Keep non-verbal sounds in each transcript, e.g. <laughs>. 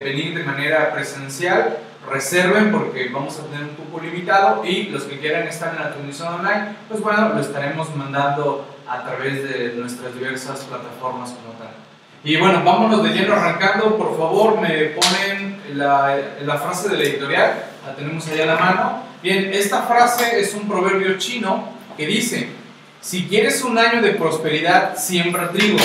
venir de manera presencial, reserven porque vamos a tener un cupo limitado y los que quieran estar en la transmisión online, pues bueno, lo estaremos mandando a través de nuestras diversas plataformas como tal. Y bueno, vámonos de lleno arrancando, por favor me ponen la, la frase de la editorial, la tenemos allá a la mano. Bien, esta frase es un proverbio chino que dice, si quieres un año de prosperidad, siembra trigo.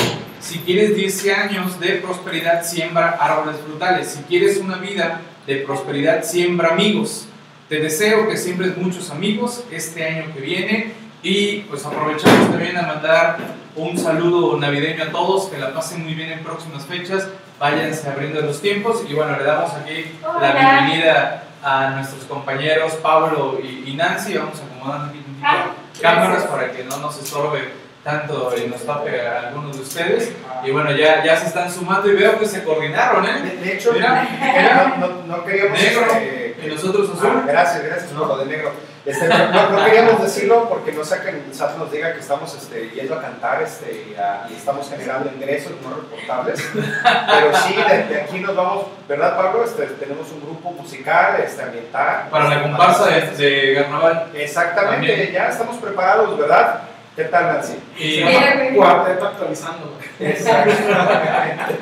Si quieres 10 años de prosperidad, siembra árboles frutales. Si quieres una vida de prosperidad, siembra amigos. Te deseo que siembres muchos amigos este año que viene y pues aprovechamos también a mandar un saludo navideño a todos, que la pasen muy bien en próximas fechas, váyanse abriendo los tiempos y bueno, le damos aquí la bienvenida a nuestros compañeros Pablo y, Nancy, vamos acomodando aquí un poquito cámaras para que no nos estorbe tanto y nos tape a algunos de ustedes. Y bueno, ya, ya se están sumando y veo que se coordinaron, ¿eh? De, hecho, <laughs> no, no, queríamos... Negro, este, y nosotros azul. Ah, gracias, gracias por lo de negro. Este, no, queríamos decirlo porque no sea que SAT nos diga que estamos este, yendo a cantar este, y, estamos generando ingresos no reportables. Pero sí, de, aquí nos vamos, ¿verdad, Pablo? Este, tenemos un grupo musical, este, ambiental. Para la comparsa de, de carnaval. Exactamente, ya estamos preparados, ¿verdad? ¿Qué tal, Nancy? Y cuarteto actualizando. Exactamente.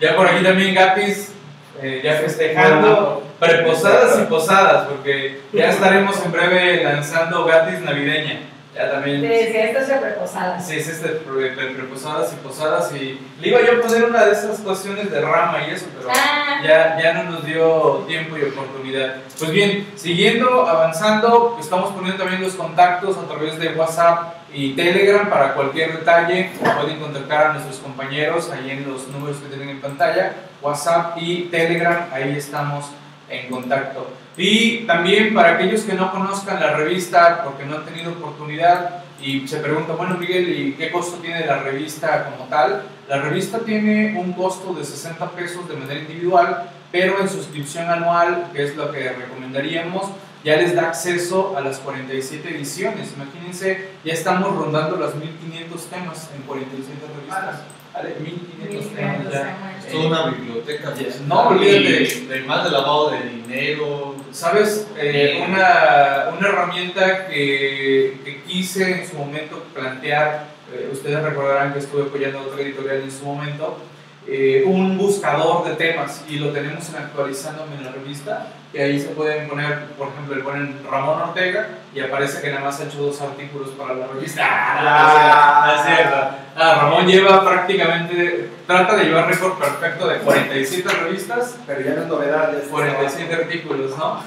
ya por aquí también Gapis, eh, ya festejando preposadas y posadas, porque ya estaremos en breve lanzando Gatis navideña. Ya también. Sí, sí, esto es de preposadas. Sí, es este preposadas y posadas. Y le iba yo a poner una de esas cuestiones de rama y eso, pero ah. ya, ya no nos dio tiempo y oportunidad. Pues bien, siguiendo, avanzando, estamos poniendo también los contactos a través de WhatsApp y Telegram para cualquier detalle. Pueden contactar a nuestros compañeros ahí en los números que tienen en pantalla. WhatsApp y Telegram, ahí estamos en contacto. Y también para aquellos que no conozcan la revista porque no han tenido oportunidad y se preguntan, bueno Miguel, ¿y qué costo tiene la revista como tal? La revista tiene un costo de 60 pesos de manera individual, pero en suscripción anual, que es lo que recomendaríamos, ya les da acceso a las 47 ediciones. Imagínense, ya estamos rondando los 1500 temas en 47 revistas. Vale, 1500 temas ya. Es toda una biblioteca. No, olvídate. De, más de lavado de dinero. ¿Sabes? Eh, una, una, herramienta que, que, quise en su momento plantear, eh, ustedes recordarán que estuve apoyando a otra editorial en su momento, eh, un buscador de temas y lo tenemos en actualizándome en la revista que ahí se pueden poner, por ejemplo, le ponen Ramón Ortega y aparece que nada más ha hecho dos artículos para la revista. Ah, es cierto. Ah, Ramón lleva prácticamente, trata de llevar récord perfecto de 47 revistas. Pero ya no es novedad. 47 artículos, ¿no?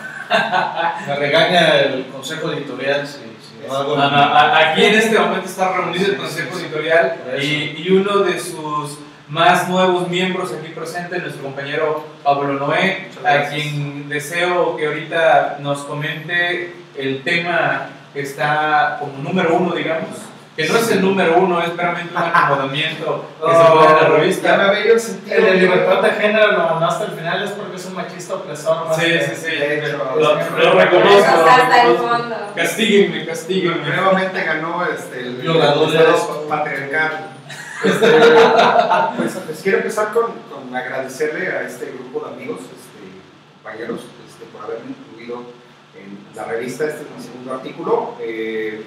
Me regaña el consejo editorial si, Aquí en este momento está reunido el consejo editorial y, y uno de sus más nuevos miembros aquí presentes, nuestro compañero Pablo Noé, a quien deseo que ahorita nos comente el tema que está como número uno, digamos, que no es el número uno, es realmente un acomodamiento <laughs> que se pone en la revista. Ya me el sentido. El de libertad de género lo mandaste al final es porque es un machista opresor. sí, sí, sí, lo, lo, reconozco. Hasta el fondo. Castíguenme, castíguenme. Nuevamente ganó este, el, el patriarcal. Este, <laughs> pues, pues, quiero empezar con, con, agradecerle a este grupo de amigos, este, compañeros, este, por haberme incluido en la revista. Este es mi segundo artículo. Eh,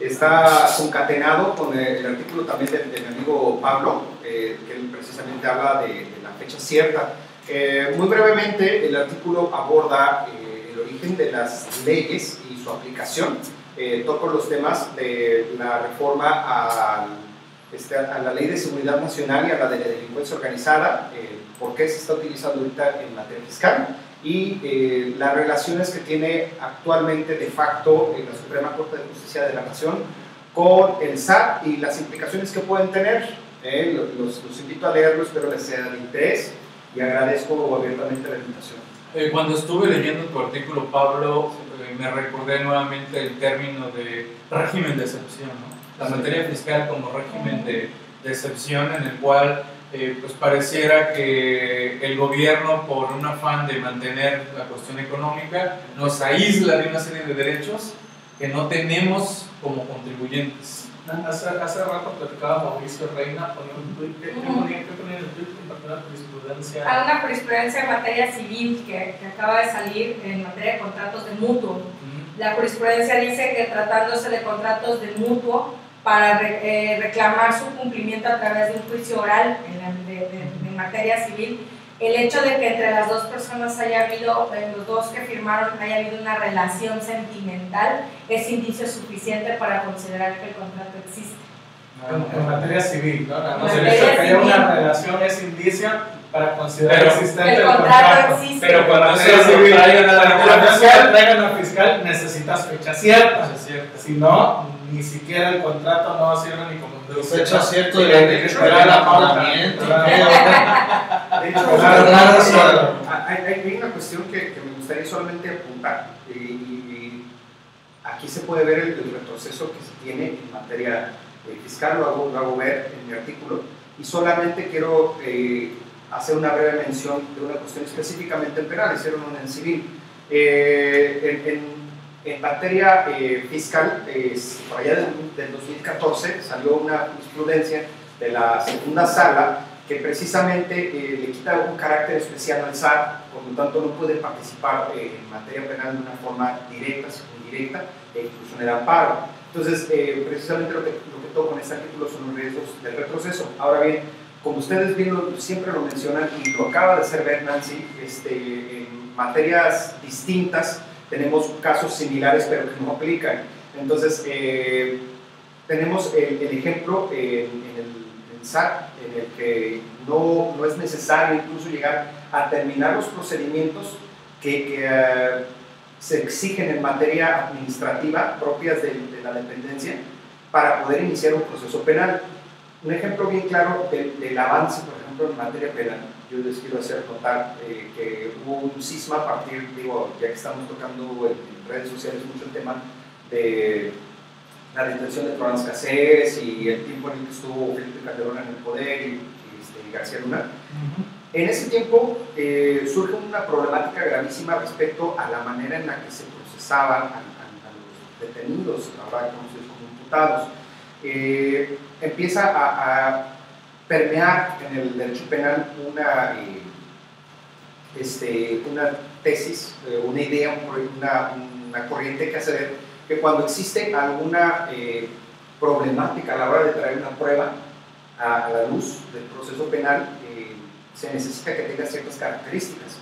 está concatenado con el, artículo también de, mi amigo Pablo, eh, que él precisamente habla de, de la fecha cierta. Eh, muy brevemente, el artículo aborda el origen de las leyes y su aplicación. toco los temas de la reforma al este, a la Ley de Seguridad Nacional y a la de la delincuencia organizada, eh, por qué se está utilizando ahorita en materia fiscal y eh, las relaciones que tiene actualmente de facto en la Suprema Corte de Justicia de la Nación con el SAT y las implicaciones que pueden tener. Eh, los, los, invito a leerlo, espero les sea de interés y agradezco abiertamente la invitación. cuando estuve leyendo tu artículo, Pablo, me recordé nuevamente el término de régimen de excepción, ¿no? la materia fiscal como régimen de, de excepción en el cual eh, pues pareciera que el gobierno por un afán de mantener la cuestión económica nos aísla de una serie de derechos que no tenemos como contribuyentes. Hace, hace rato platicaba Mauricio Reina, ponía un tweet, ¿qué, qué ponía, qué ponía en el tweet? Compartió una jurisprudencia. Hay una jurisprudencia en materia civil que, que acaba de salir en materia de contratos de mutuo. La jurisprudencia dice que tratándose de contratos de mutuo, para re- eh, reclamar su cumplimiento a través de un juicio oral en, la- de- de- en materia civil, el hecho de que entre las dos personas haya habido, los dos que firmaron, haya habido una relación sentimental, es indicio suficiente para considerar que el contrato existe. En, en materia civil, ¿no? El Materia hecho de que haya civil. una relación es indicio para considerar Pero- existente El el contrato contrato. existe. Pero cuando Materia se civil, traigan a fiscal traiga una fiscal necesitas fecha cierta. Si no, ni siquiera el contrato no sirve ni como un Fecha cierto Sí, de hay que esperar el <laughs> hay, una cuestión que, que me gustaría solamente apuntar. Y, y- aquí se puede ver el, el retroceso que se tiene en materia eh, fiscal, lo hago, lo hago ver en mi artículo. Y solamente quiero eh, hacer una breve mención de una cuestión específicamente en penal, hicieron una en civil. Eh, en, en- en materia eh, fiscal, es, por allá del, del 2014 salió una jurisprudencia de la segunda sala que precisamente eh, le quita un carácter especial al SAT, por lo tanto no puede participar eh, en materia penal de una forma directa, indirecta, e incluso en el amparo. Entonces, eh, precisamente lo que, lo que toco en este artículo son los riesgos del retroceso. Ahora bien, como ustedes bien lo- siempre lo mencionan y lo acaba de hacer ver Nancy, este, en materias distintas tenemos casos similares pero que no aplican. Entonces, eh, tenemos el, el ejemplo en, en el, en el que no, no es necesario incluso llegar a terminar los procedimientos que, que, eh, se exigen en materia administrativa propias de, de la dependencia para poder iniciar un proceso penal. Un ejemplo bien claro del, del avance, por ejemplo, en materia penal, yo les quiero hacer notar eh, que hubo un cisma a partir, digo, ya que estamos tocando en, en redes sociales mucho el tema de la detención de Florence Caceres y el tiempo en el que estuvo Felipe Calderón en el poder y, y, este, García Luna. En ese tiempo eh, surge una problemática gravísima respecto a la manera en la que se procesaban a, a- a los detenidos, ahora conocidos como imputados. Eh, empieza a, a permear en el derecho penal una, eh, este, una tesis, eh, una idea, un- una, una corriente que hace ver que cuando existe alguna eh, problemática a la hora de traer una prueba a, la luz del proceso penal, eh, se necesita que tenga ciertas características.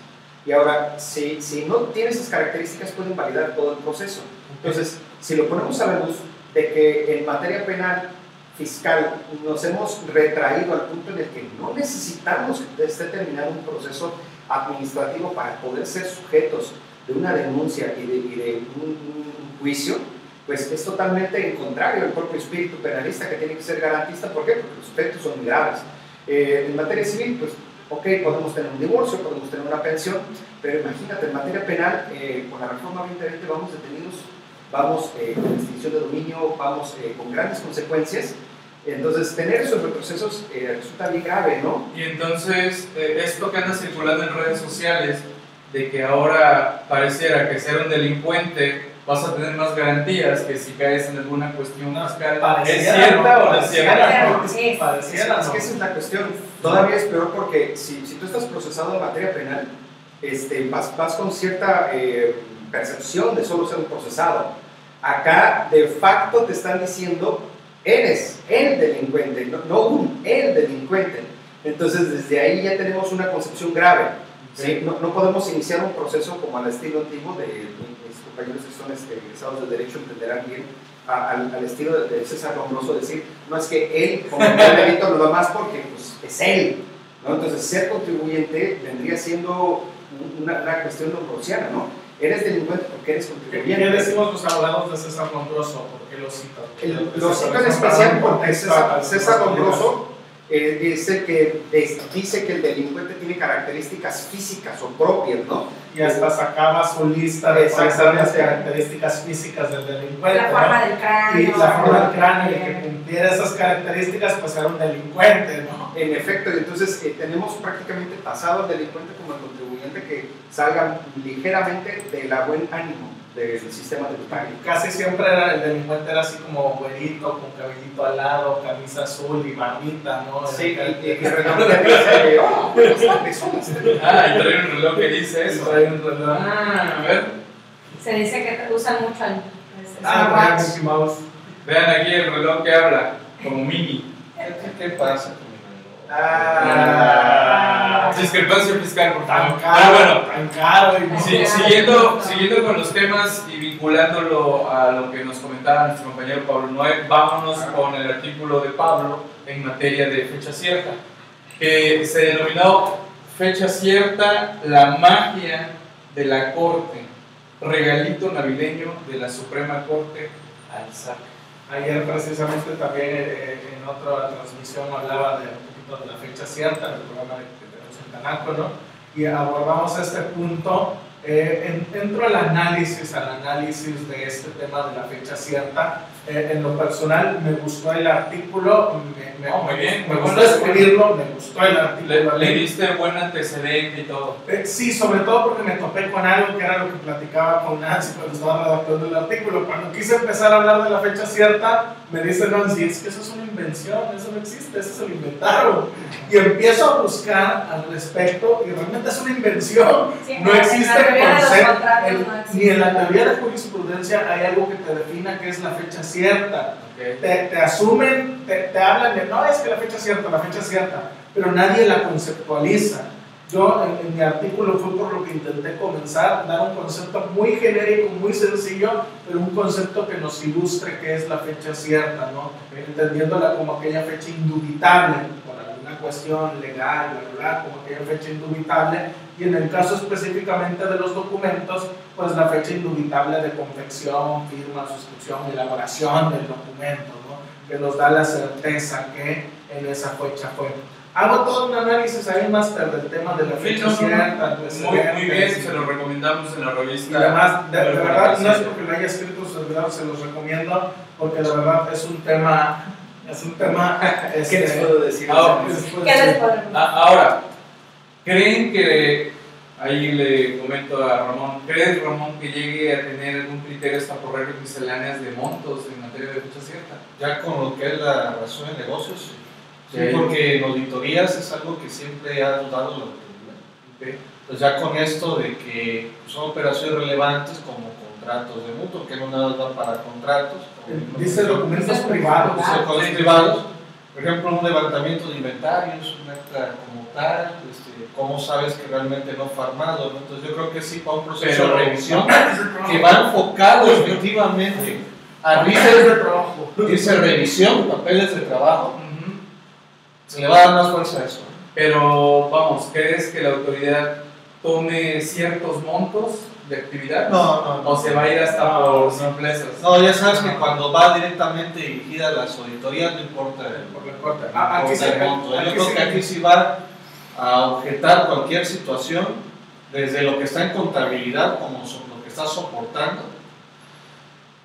Y ahora, si, si no tiene esas características, puede invalidar todo el proceso. Entonces, si lo ponemos a la luz de que en materia penal fiscal nos hemos retraído al punto en el que no necesitamos que esté terminado un proceso administrativo para poder ser sujetos de una denuncia y de, un juicio, pues es totalmente en contrario al propio espíritu penalista que tiene que ser garantista. ¿Por qué? Porque los efectos son muy graves. Eh, en materia civil, pues, ok, podemos tener un divorcio, podemos tener una pensión, pero imagínate, en materia penal, eh, con la reforma 2020 vamos detenidos, vamos eh, con extinción de dominio, vamos eh, con grandes consecuencias. Entonces, tener esos retrocesos eh, resulta bien grave, ¿no? Y entonces, eh, esto que anda circulando en redes sociales, de que ahora pareciera que ser un delincuente vas a tener más garantías que si caes en alguna cuestión fiscal, ¿es Pareciera, cierta ¿no? o no es cierta? ¿no? Es- Es, Pareciera, es que esa es la cuestión. Todavía es peor porque si, si tú estás procesado en materia penal, este, vas, vas con cierta eh, percepción de solo ser un procesado. Acá, de facto, te están diciendo, eres el delincuente, no, no un, el delincuente. Entonces, desde ahí ya tenemos una concepción grave. ¿sí? No, no podemos iniciar un proceso como al estilo antiguo de compañeros que son este, egresados de Derecho, entenderán bien, a- al, al estilo de, de César Lombroso, decir, no es que él cometió <laughs> el delito nada más porque pues, es él. ¿no? Entonces, ser contribuyente vendría siendo un- una, una cuestión lombrosiana, ¿no? Eres delincuente porque eres ¿Qué, contribuyente. qué decimos los abogados de César Lombroso? ¿Por qué lo citan? Lo cito en especial porque César, César Lombroso eh, es el que dice que el delincuente tiene características físicas o propias, ¿no? Y hasta sacaba su lista de cuáles eran las Exactamente. características físicas del delincuente. La ¿no? forma del cráneo. Y la forma del cráneo, y el que cumpliera esas características, pues era un delincuente, ¿no? En efecto, y entonces eh, tenemos prácticamente pasado al delincuente como el contribuyente que salgan ligeramente de la buen ánimo del sistema tributario. Casi siempre era, el delincuente era así como güerito, con cabellito al lado, camisa azul y barbita, ¿no? Sí, y, y <laughs> que realmente dice, oh, buenas tardes, son las tres". Ah, y trae un reloj que dice Eso trae un reloj. Ah, a ver. Se dice que usan mucho el, Ah. Mickey Mouse. Vean aquí el reloj que habla, como mini. ¿Qué, qué pasa reloj? Ah, Discrepancia fiscal, por tan caro, Ah, bueno, tan caro. Y Sí, siguiendo, siguiendo con los temas y vinculándolo a lo que nos comentaba nuestro compañero Pablo Noé, vámonos con el artículo de Pablo en materia de fecha cierta, que se denominó fecha cierta, la magia de la corte, regalito navideño de la Suprema Corte al SAC. Ayer precisamente también eh, en otra transmisión hablaba de de la fecha cierta del programa que tenemos en Canaco, ¿no? Y abordamos este punto. Eh, en- entro al análisis, al análisis de este tema de la fecha cierta. Eh, en lo personal me gustó el artículo, me, me- Oh, muy bien, me gustó escribirlo, me gustó el Le, artículo. le diste buen antecedente y todo. Eh, sí, sobre todo porque me topé con algo que era lo que platicaba con Nancy cuando estaba redactando el artículo. Cuando quise empezar a hablar de la fecha cierta, me dice Nancy, es que eso es una invención, eso no existe, eso se lo inventaron. Y empiezo a buscar al respecto y realmente es una invención. Sí, No existe los concepto, en- no existe. ni en la teoría de jurisprudencia hay algo que te defina qué es la fecha cierta ¿ok? te, te asumen, te, te hablan de, no, es que la fecha es cierta, la fecha es cierta, pero nadie la conceptualiza. Yo en, en mi artículo fue por lo que intenté comenzar, dar un concepto muy genérico, muy sencillo, pero un concepto que nos ilustre qué es la fecha cierta, ¿no? entendiéndola como aquella fecha indubitable, cuestión legal, bla, como aquella fecha indubitable, y en el caso específicamente de los documentos, pues la fecha indubitable de confección, firma, suscripción, elaboración del documento, ¿no? que nos da la certeza que en esa fecha fue. Hago todo un análisis, hay un máster del tema de la Sí, fecha no, no, cierta, Muy, muy bien, se lo recomendamos en la y revista. además, de, de verdad, no es sí. porque lo haya escrito su servidor, se los recomiendo, porque de verdad es un tema, es un tema, ¿Qué les puedo decir? Ah, ¿qué les puedo ¿Qué les decir? Ah, Ahora, ¿creen que, ahí le comento a Ramón, ¿crees Ramón que llegue a tener algún criterio hasta por reglas misceláneas de montos en materia de fecha cierta? Ya con lo que es la razón de negocios, sí. Sí, Sí. porque en auditorías es algo que siempre ha dudado la autoridad. Pues ya con esto de que son operaciones relevantes como contratos de mutuo, que no nada más da para contratos. como- Dice documentos privados. Dice cosas privados. Por ejemplo, un levantamiento de inventarios, un acta como tal, este, cómo sabes que realmente no fue armado. ¿no? Entonces yo creo que sí va un proceso Pero- de revisión que va enfocado efectivamente a dice, de trabajo. dice revisión, papeles de trabajo, se le va a dar más fuerza a eso. Pero vamos, ¿crees que la autoridad tome ciertos montos de actividad? No, ¿O se va a ir hasta No, por no. simplezas? No, ya sabes que cuando va directamente dirigida a las auditorías no importa el, Por la no Ah, aquí se monto. Yo creo que aquí sí va a objetar cualquier situación, desde lo que está en contabilidad como lo que está soportando,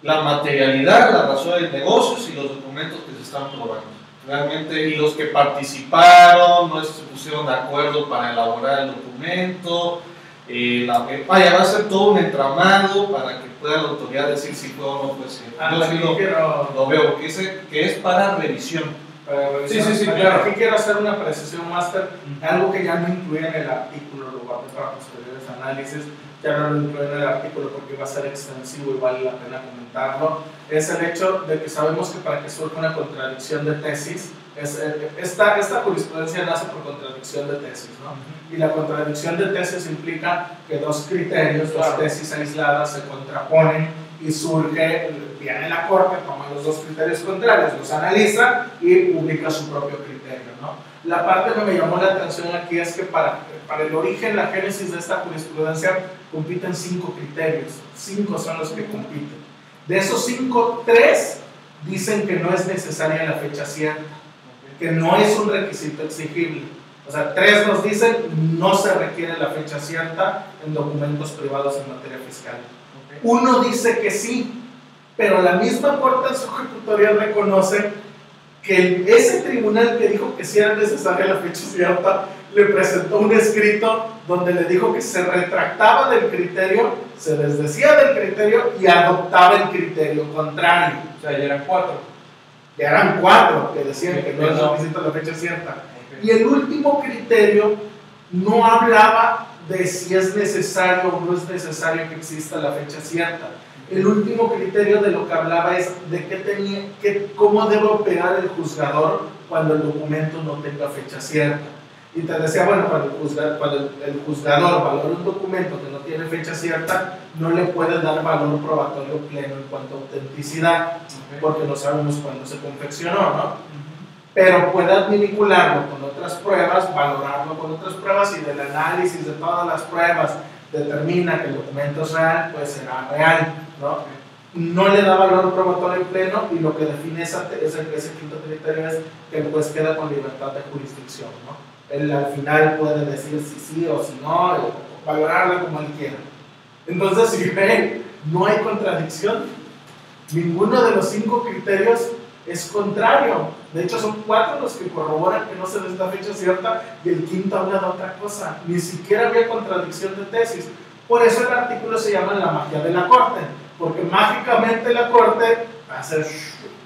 la materialidad, la razón de negocios y los documentos que se están probando. Realmente, y los que participaron, no se pusieron de acuerdo para elaborar el documento, eh, la, vaya, va a ser todo un entramado para que pueda la autoridad decir si fue o no fue cierto. Ah, Yo sí lo, quiero- lo veo, que, dice que es para revisión. para revisar. Sí, sí, sí, claro. Aquí quiero hacer una precisión máster, algo que ya no incluía en el artículo, lo guardé para posteriores análisis, ya no lo incluí en el artículo porque va a ser extensivo y vale la pena comentarlo, es el hecho de que sabemos que para que surja una contradicción de tesis, es, eh, esta, esta jurisprudencia nace por contradicción de tesis, ¿no? Y la contradicción de tesis implica que dos criterios, dos Claro. tesis aisladas se contraponen y surge, viene la corte, toma los dos criterios contrarios, los analiza y publica su propio criterio. ¿no? La parte que me llamó la atención aquí es que para, para el origen, la génesis de esta jurisprudencia compiten cinco criterios, cinco son los que compiten. De esos cinco, tres dicen que no es necesaria la fecha cierta, que no es un requisito exigible. O sea, tres nos dicen no se requiere la fecha cierta en documentos privados en materia fiscal. Uno dice que sí, pero la misma Corte en su ejecutoria reconoce que ese tribunal que dijo que sí era necesaria la fecha cierta le presentó un escrito donde le dijo que se retractaba del criterio, se desdecía del criterio y adoptaba el criterio contrario. O sea, ya eran cuatro. Ya eran cuatro que decían que no es suficiente la fecha cierta. Y el último criterio no hablaba de si es necesario o no es necesario que exista la fecha cierta. El último criterio de lo que hablaba es de qué tenía, que, cómo debe operar el juzgador cuando el documento no tenga fecha cierta. Y te decía, bueno, cuando el, cuando juzgador valora un documento que no tiene fecha cierta, no le puede dar valor probatorio pleno en cuanto a autenticidad, porque no sabemos cuándo se confeccionó, ¿no? pero puede vincularlo con otras pruebas, valorarlo con otras pruebas y del análisis de todas las pruebas determina que el documento es real, pues será real, ¿no? No le da valor probatorio pleno y lo que define esa, ese, ese quinto criterio es que el juez queda con libertad de jurisdicción, ¿no? Él al final puede decir si sí o si no, o valorarlo como él quiera. Entonces, si ven, no hay contradicción. Ninguno de los cinco criterios es contrario. De hecho, son cuatro los que corroboran que no se les da fecha cierta y el quinto habla de otra cosa. Ni siquiera había contradicción de tesis. Por eso el artículo se llama La magia de la corte, porque mágicamente la corte hace. Así saca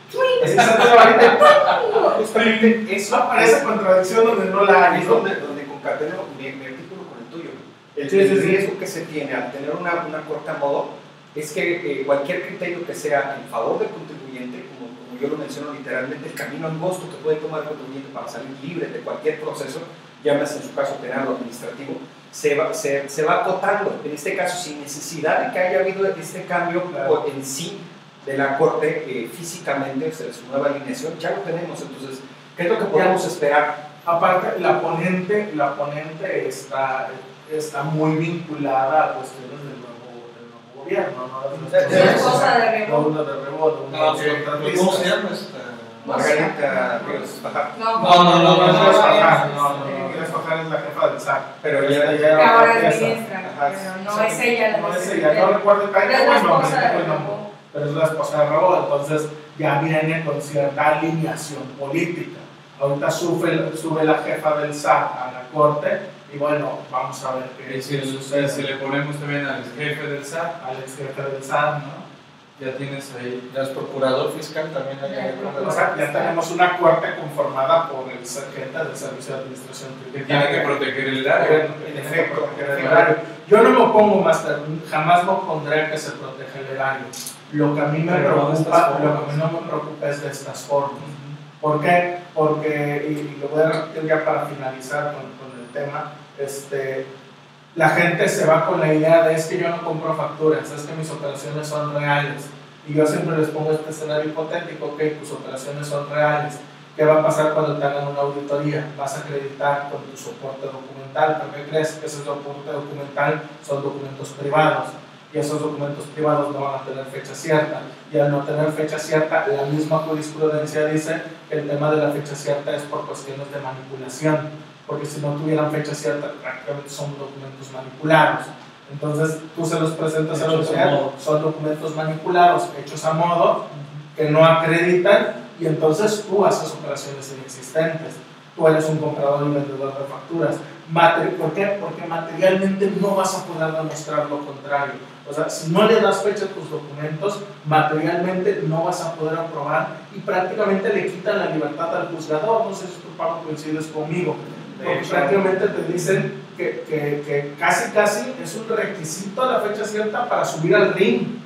la varita, Justamente eso aparece contradicción donde no la hay. es ¿no? donde, donde concateno mi, mi artículo con el tuyo. El, Sí, sí, el sí. riesgo que se tiene al tener una, una corte a modo es que eh, cualquier criterio que sea en favor del contribuyente, como, como yo lo menciono literalmente, el camino angosto que puede tomar el contribuyente para salir libre de cualquier proceso, llámese en su caso penal o administrativo, se va, se, se va acotando. En este caso, sin necesidad de que haya habido este cambio Claro. en sí de la Corte eh, físicamente, o sea, su nueva alineación, ya lo tenemos. Entonces, ¿qué es lo que podemos esperar? Aparte, la ponente, la ponente está, está muy vinculada a cuestiones del nuevo, del nuevo gobierno, ¿no? De De- de- de. No, de. ¿Cómo se llama? Margarita Ríos Fajardo. No, No, no, no, No, no, no, es no, no, no, no, Inés Fajar es la jefa del SAC. Pero Esta ya, ahora es ministra, pero no es ella la No es ella, no recuerdo el Pero es la nombre, esposa pero es la esposa de Raúl, entonces ya viene con cierta alineación política. Ahorita sube, sube la jefa del SAT a la corte y bueno, vamos a ver qué si, sucede. si le ponemos también al jefe del SAT, al ex jefe del SAT, ¿no? Ya tienes ahí. Ya es procurador fiscal también. Hay O sea, ya tenemos una corte conformada por el sargento del Servicio de Administración Que tiene que proteger el área. En efecto, proteger el erario. Yo no me opongo, Master, jamás me opondré que se proteja el erario. Lo que a mí me preocupa, lo que a mí no me preocupa es de estas formas. ¿Por qué? Porque, y, y lo voy a repetir ya para finalizar con, con el tema, este, la gente se va con la idea de es que yo no compro facturas, es que mis operaciones son reales. Y yo siempre les pongo este escenario hipotético, que tus operaciones son reales. ¿Qué va a pasar cuando te una auditoría? Vas a acreditar con tu soporte documental, pero ¿qué crees? Que ese soporte documental son documentos privados y esos documentos privados no van a tener fecha cierta. Y al no tener fecha cierta, la misma jurisprudencia dice que el tema de la fecha cierta es por cuestiones de manipulación, porque si no tuvieran fecha cierta, prácticamente son documentos manipulados. Entonces tú se los presentas a la autoridad, son documentos manipulados, hechos a modo, que no acreditan, y entonces tú haces operaciones inexistentes. Tú eres un comprador y vendedor de facturas. ¿Por qué? Porque materialmente no vas a poder demostrar lo contrario. O sea, si no le das fecha a tus documentos, materialmente no vas a poder aprobar y prácticamente le quitan la libertad al juzgador. No sé si tú, Pablo, coincides conmigo. Porque prácticamente te dicen que, que, que casi, casi es un requisito la fecha cierta para subir al ring.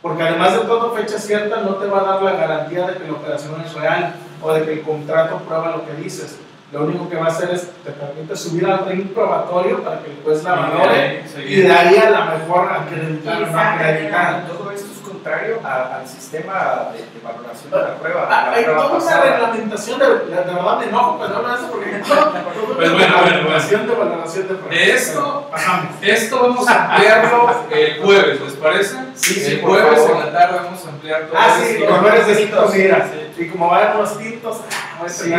Porque además de todo, fecha cierta no te va a dar la garantía de que la operación es real o de que el contrato prueba lo que dices. Lo único que va a hacer es te permite subir al ring probatorio para que el juez la valore y de ahí a la mejor acreditar o no acreditar. todo esto es contrario a- al sistema de, de valoración de la prueba. Ah, la Hay prueba toda una reglamentación, de, de verdad me enojo cuando de eso porque Pues bueno, bueno. reglamentación de valoración de pruebas. Esto-. Esto vamos a ampliarlo el jueves, ¿les parece? Sí, sí, el por jueves favor. en la tarde vamos a ampliar todo Ah, sí, colores de tintos, mira. Sí. Y como van los tintos, ah, voy a Sí,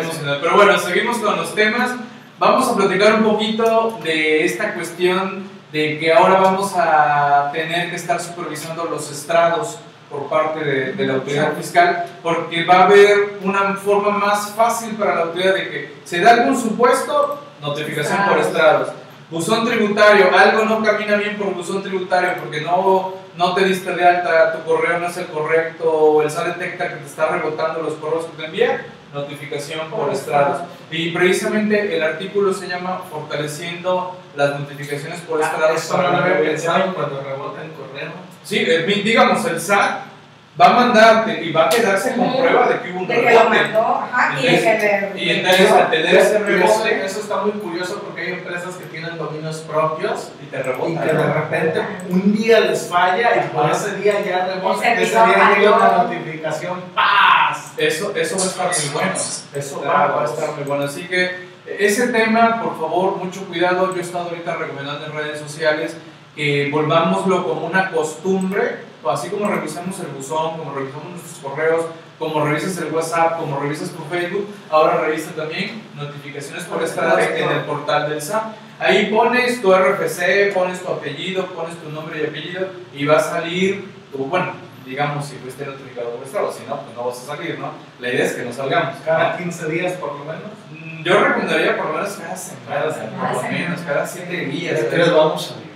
emocionado. Pero bueno, seguimos con los temas. Vamos a platicar un poquito de esta cuestión de que ahora vamos a tener que estar supervisando los estrados por parte de, de la autoridad fiscal, porque va a haber una forma más fácil para la autoridad de que se da algún supuesto, notificación por estrados. Buzón tributario, algo no camina bien por buzón tributario porque no, no te diste de alta, tu correo no es el correcto, o el SAT detecta que te está rebotando los correos que te envía, notificación por estrados. Y precisamente el artículo se llama Fortaleciendo las notificaciones por estrados Eso no lo la había pensado cuando rebota el correo. Sí, eh, digamos, el SAT va a mandarte y va a quedarse con prueba de que hubo un De que lo rebote. mandó, ajá, y de que le. Y entonces al tener ese Eso, rebote eso está muy curioso porque hay empresas que tienen dominios propios y te y rebota. que de repente un día les falla y por ese día ya rebota. Ese día llega una notificación, ¡paz! Eso, eso va a estar muy bueno. Eso va, Claro. va a estar muy bueno. Así que ese tema, por favor, mucho cuidado. Yo he estado ahorita recomendando en redes sociales que volvámoslo como una costumbre, así como revisamos el buzón, como revisamos nuestros correos, como revisas el WhatsApp, como revisas tu Facebook, ahora revisa también notificaciones por estados en el portal del SAP. Ahí pones tu RFC, pones tu apellido, pones tu nombre y apellido y va a salir, tu, bueno, digamos si fuiste notificado por estado, si no, pues no vas a salir, ¿no? La idea es que no salgamos. Cada 15 días por lo menos. Mm, Yo recomendaría por lo menos cada semana, Cada semana. por lo menos, cada siete días. ¿De qué les vamos a vivir?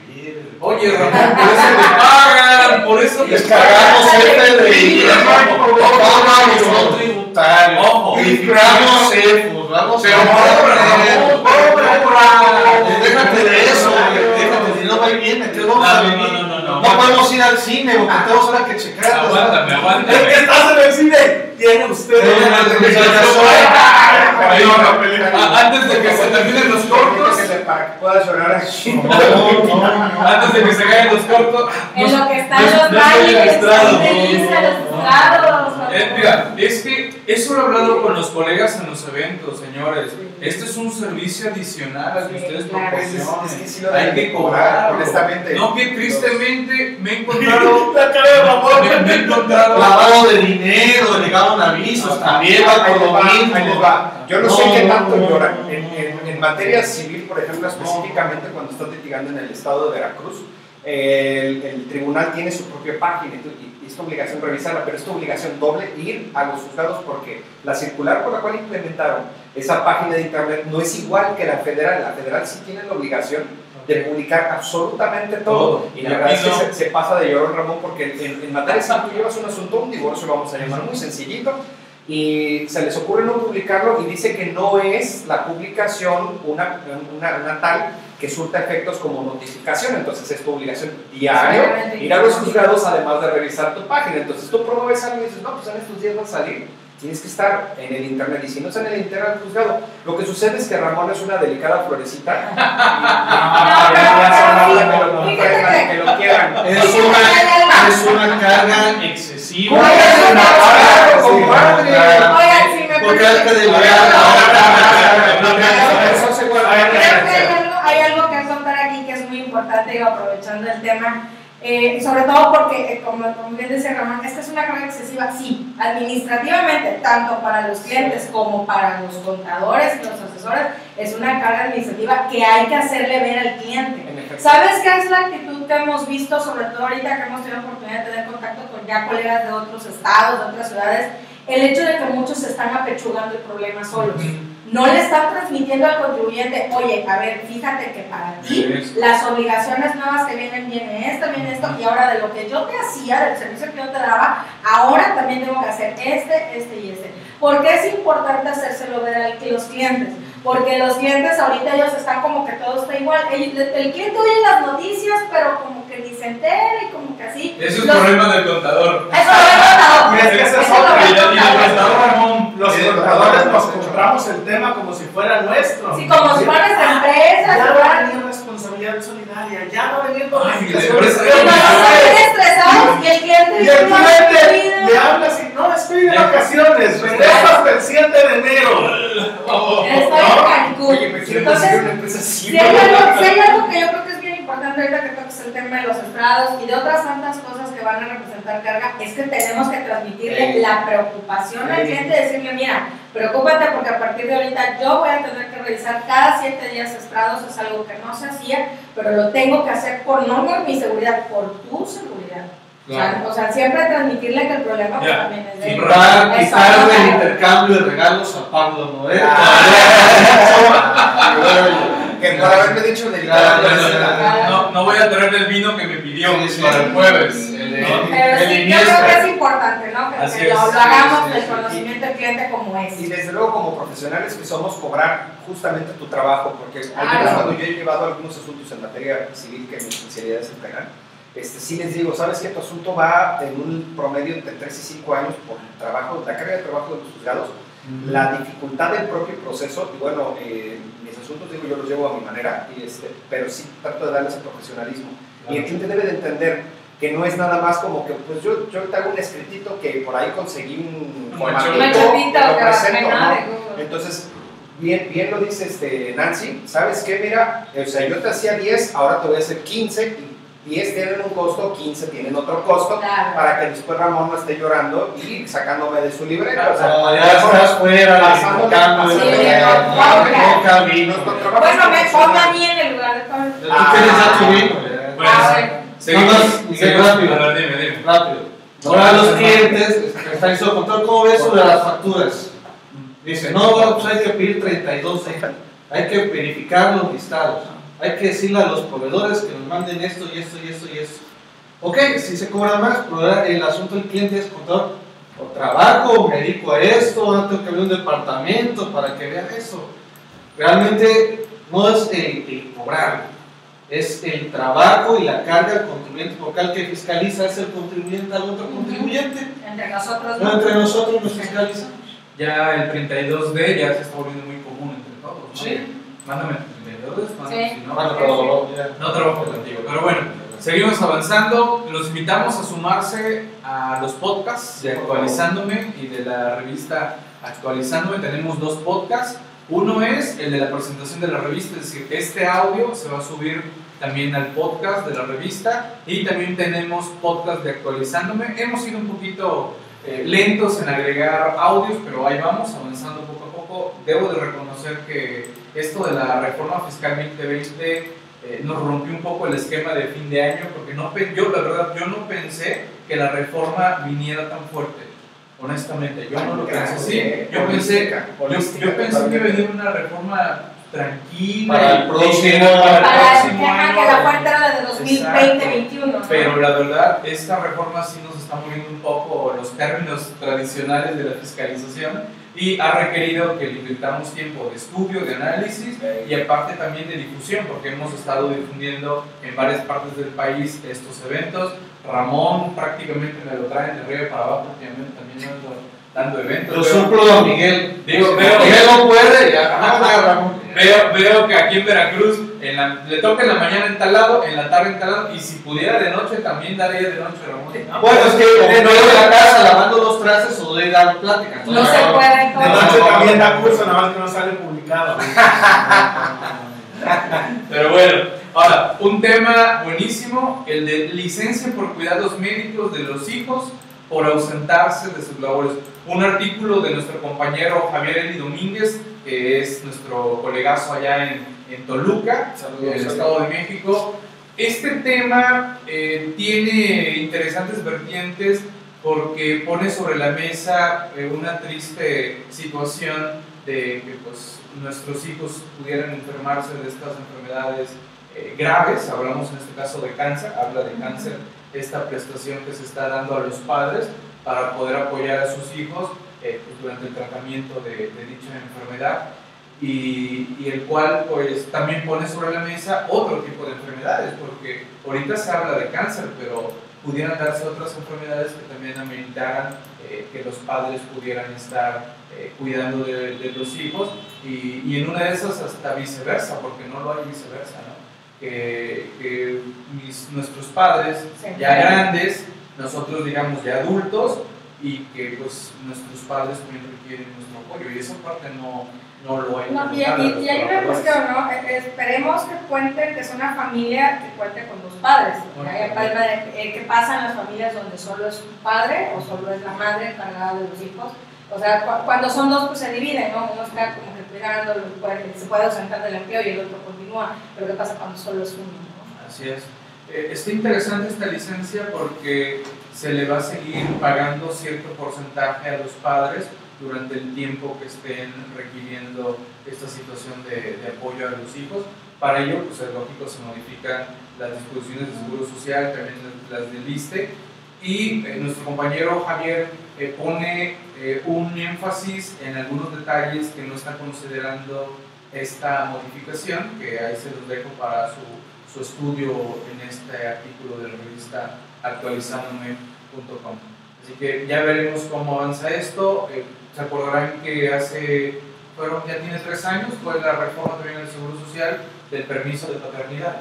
Oye, Ramón, por eso te pagan, por eso te Descargamos pagan. FDI, vamos a tributario, Ojo. verificamos CEFOS, vamos Pero a cobran, cobran. Déjate de eso, güey, déjate, si no va viene, ¿qué vamos a No, vivir? no, no, no, no. No podemos ir al cine, porque tenemos ahora que checar. Aguántame, Es aguántame. que estás en el cine. Tiene usted. Antes de que se terminen los cortos, Para que puedas llorar aquí. Antes de que se caigan los cortos, En lo que están Yo- los bailes, los estrados. Eh, mira, es que eso lo he hablado con los colegas en los eventos, señores. Esto es un servicio adicional al que ustedes. Es, proporcionan. que sí lo Hay que cobrar, honestamente. No, que tristemente me he <laughs> encontrado. Me, me he encontrado. Lavado de dinero, negaron avisos, también va por lo mismo. Yo no, No, sé qué tanto lloran. En, en- en materia civil, por ejemplo, específicamente cuando estás litigando en el estado de Veracruz, el, el tribunal tiene su propia página y, tú- y es tu obligación revisarla, pero es tu obligación doble ir a los juzgados porque la circular por la cual implementaron esa página de internet no es igual que la federal. La federal sí tiene la obligación de publicar absolutamente todo. Y la verdad es que no. se, se pasa de llorón, Ramón, porque en, en civil tú llevas un asunto, un divorcio, vamos a llamar muy sencillito, y se les ocurre no publicarlo y dice que no es la publicación una, una, una tal que surta efectos como notificación, entonces es tu obligación diario Exactamente. ir a los juzgados además de revisar tu página, entonces tú promueves algo y dices, no, pues en estos días va a salir, tienes que estar en el internet. Y si no está en el internet del juzgado, lo que sucede es que Ramón es una delicada florecita. <laughs> Que lo quieran. <laughs> Es una, es una carga excesiva. Oigan, si me digo, aprovechando el tema, eh, sobre todo porque, eh, como, como bien decía Ramón, esta es una carga excesiva, sí, administrativamente, tanto para los clientes como para los contadores y los asesores, es una carga administrativa que hay que hacerle ver al cliente. ¿Sabes qué es la actitud que hemos visto, sobre todo ahorita que hemos tenido oportunidad de tener contacto con ya colegas de otros estados, de otras ciudades? El hecho de que muchos se están apechugando el problema solos. No le están transmitiendo al contribuyente, oye, a ver, fíjate que para ti las obligaciones nuevas que vienen, viene esto, viene esto, y ahora de lo que yo te hacía, del servicio que yo te daba, ahora también tengo que hacer este, este y este. ¿Por qué es importante hacérselo ver a los clientes? Porque los clientes ahorita ellos están como que todo está igual. El, el cliente oye las noticias, pero como que ni se entera y como que así. Eso es Los- problema del contador. Eso es que esa es Eso Ramón, Los eh, contadores nos compramos el tema como si fuera nuestro. Sí, como si fuera nuestra empresa. Ya va a venir responsabilidad solidaria, ya va a venir esa- Y el cliente Y el "No, cliente no, le habla así, no, estoy de vacaciones, regreso hasta el 7 de enero. Estoy en Cancún. Oye, me Entonces, una empresa así. Si hay, algo, si hay algo que yo creo que es bien importante ahorita que toques el tema de los estrados y de otras tantas cosas que van a representar carga, es que tenemos que transmitirle Sí. la preocupación al Sí. cliente, decirle, mira, preocúpate porque a partir de ahorita yo voy a tener que revisar cada siete días estrados, es algo que no se hacía, pero lo tengo que hacer por no por mi seguridad, por tu seguridad. O sea, o sea, siempre transmitirle que el problema pues, también es de él. Quitar, o sea, el intercambio de regalos a Pablo Noel. <laughs> Que por haberme dicho No, delicadamente. no, no, no, no voy a traerle el vino que me pidió Sí, sí. para el jueves. El de- Pero el sí, yo creo que es importante, ¿no? Que, Así que lo, es, lo hagamos del sí. conocimiento del cliente como es. Y desde luego como profesionales que somos cobrar justamente tu trabajo, porque al Claro. menos cuando yo he llevado algunos asuntos en materia civil que mi especialidad es el penal, este, sí les digo, sabes que tu asunto va en un promedio entre 3 y 5 años por el trabajo, la carga de trabajo de los juzgados, la dificultad del propio proceso, y bueno, eh, mis asuntos digo yo los llevo a mi manera, y este, pero sí trato de darles el profesionalismo. Y el cliente debe de entender que no es nada más como que, pues yo, yo te hago un escritito que por ahí conseguí un formatito, lo presento, ¿no? Entonces, bien, bien lo dice este Nancy, ¿sabes qué? Mira, o sea, yo te hacía 10, ahora te voy a hacer 15, y 10 tienen un costo, 15 tienen otro costo, Claro. para que después Ramón no esté llorando y sacándome de su libreta. O sea, No, ya estás fuera de pasando- regalos. Sí, Toca vino. Nuestro trabajo Bueno, es me pongo a mí en el lugar de Pablo. Tú ya tu vino. ya. Bueno, Ah, bueno. seguimos. Rápido. Rápido. Ahora los clientes que están en su control, ¿cómo ves eso de las facturas? Dice, no, bueno, pues hay que pedir 32, hay que verificar los listados, hay que decirle a los proveedores que nos manden esto y esto y esto y esto. Ok, si se cobra más, pero el asunto del cliente es contar, o trabajo, me dedico a esto, ahora tengo que abrir un departamento para que vean eso. Realmente no es el, el cobrar, es el trabajo y la carga del contribuyente, porque al que fiscaliza es el contribuyente al otro contribuyente. Entre nosotros, No entre nosotros nos fiscalizamos. Ya el 32D ya se está volviendo muy común entre todos. ¿no? Sí. Mándame el 32D, mándame, Sí. si no, no, trabajo contigo. Pero bueno, seguimos avanzando. Los invitamos a sumarse a los podcasts de Actualizándome y de la revista Actualizándome. Tenemos dos podcasts. Uno es el de la presentación de la revista, es decir, este audio se va a subir también al podcast de la revista y también tenemos podcast de Actualizándome. Hemos ido un poquito eh, lentos en agregar audios, pero ahí vamos avanzando poco a poco. Debo de reconocer que esto de la reforma fiscal 2020 eh, nos rompió un poco el esquema de fin de año, porque no, yo la verdad, yo no pensé que la reforma viniera tan fuerte. Honestamente, yo no lo pensé así. Yo pensé, yo, yo pensé que venía una reforma tranquila Para el próximo- para el próximo año. que la fuente era la de 2020-2021. ¿no? Pero la verdad, esta reforma sí nos está moviendo un poco los términos tradicionales de la fiscalización y ha requerido que le invirtamos tiempo de estudio, de análisis y aparte también de difusión, porque hemos estado difundiendo en varias partes del país estos eventos. Ramón prácticamente me lo traen de arriba para abajo, últimamente también ando dando eventos. Veo- suplo Miguel. Digo, veo- Miguel no puede, ya. Ramón. Veo, veo que aquí en Veracruz en la- le toca en la mañana en tal lado, en la tarde en tal lado, y si pudiera de noche también daría de noche, Ramón. Bueno, es que o no de la casa lavando los trastes o de dar plática. No se puede De todo. noche también da curso, nada más que no sale publicado. <laughs> Pero bueno, ahora, un tema buenísimo, el de licencia por cuidados médicos de los hijos por ausentarse de sus labores. Un artículo de nuestro compañero Javier Eli Domínguez, que es nuestro colegazo allá en, en Toluca, en el Estado de México. Este tema eh, tiene interesantes vertientes porque pone sobre la mesa eh, una triste situación de que pues, nuestros hijos pudieran enfermarse de estas enfermedades eh, graves, hablamos en este caso de cáncer, habla de cáncer, esta prestación que se está dando a los padres para poder apoyar a sus hijos eh, pues, durante el tratamiento de, dicha enfermedad y, el cual pues también pone sobre la mesa otro tipo de enfermedades, porque ahorita se habla de cáncer, pero pudieran darse otras enfermedades que también ameritaran eh, que los padres pudieran estar eh, cuidando de, de los hijos y, y en una de esas hasta viceversa, porque no lo hay viceversa, ¿no? Que, que mis- nuestros padres Sí. ya grandes, nosotros digamos ya adultos y que pues nuestros padres también requieren nuestro apoyo y esa parte no, no lo hay. No, y, y- y hay una cuestión, ¿no? Eh, Esperemos que cuenten, que sea una familia que cuente con dos padres. Bueno. Palma de- eh, ¿Qué pasa en las familias donde solo es un padre o solo es la madre encargada de los hijos? O sea, cu- cuando son dos, pues se dividen, ¿no? Uno está como que cuidando, se puede ausentar del empleo y el otro Pero ¿qué pasa cuando solo es uno? ¿no? Así es. eh, está interesante esta licencia porque se le va a seguir pagando cierto porcentaje a los padres durante el tiempo que estén requiriendo esta situación de, de apoyo a los hijos. Para ello, pues es lógico, se modifican las disposiciones de Seguro Social, también las del ISTE, y eh, nuestro compañero Javier eh, pone eh, un énfasis en algunos detalles que no está considerando esta modificación, que ahí se los dejo para su, su estudio en este artículo de la revista actualizándome.com. Así que ya veremos cómo avanza esto. se acordarán que hace, fueron, ya tiene tres años, fue la reforma también del Seguro Social del permiso de paternidad,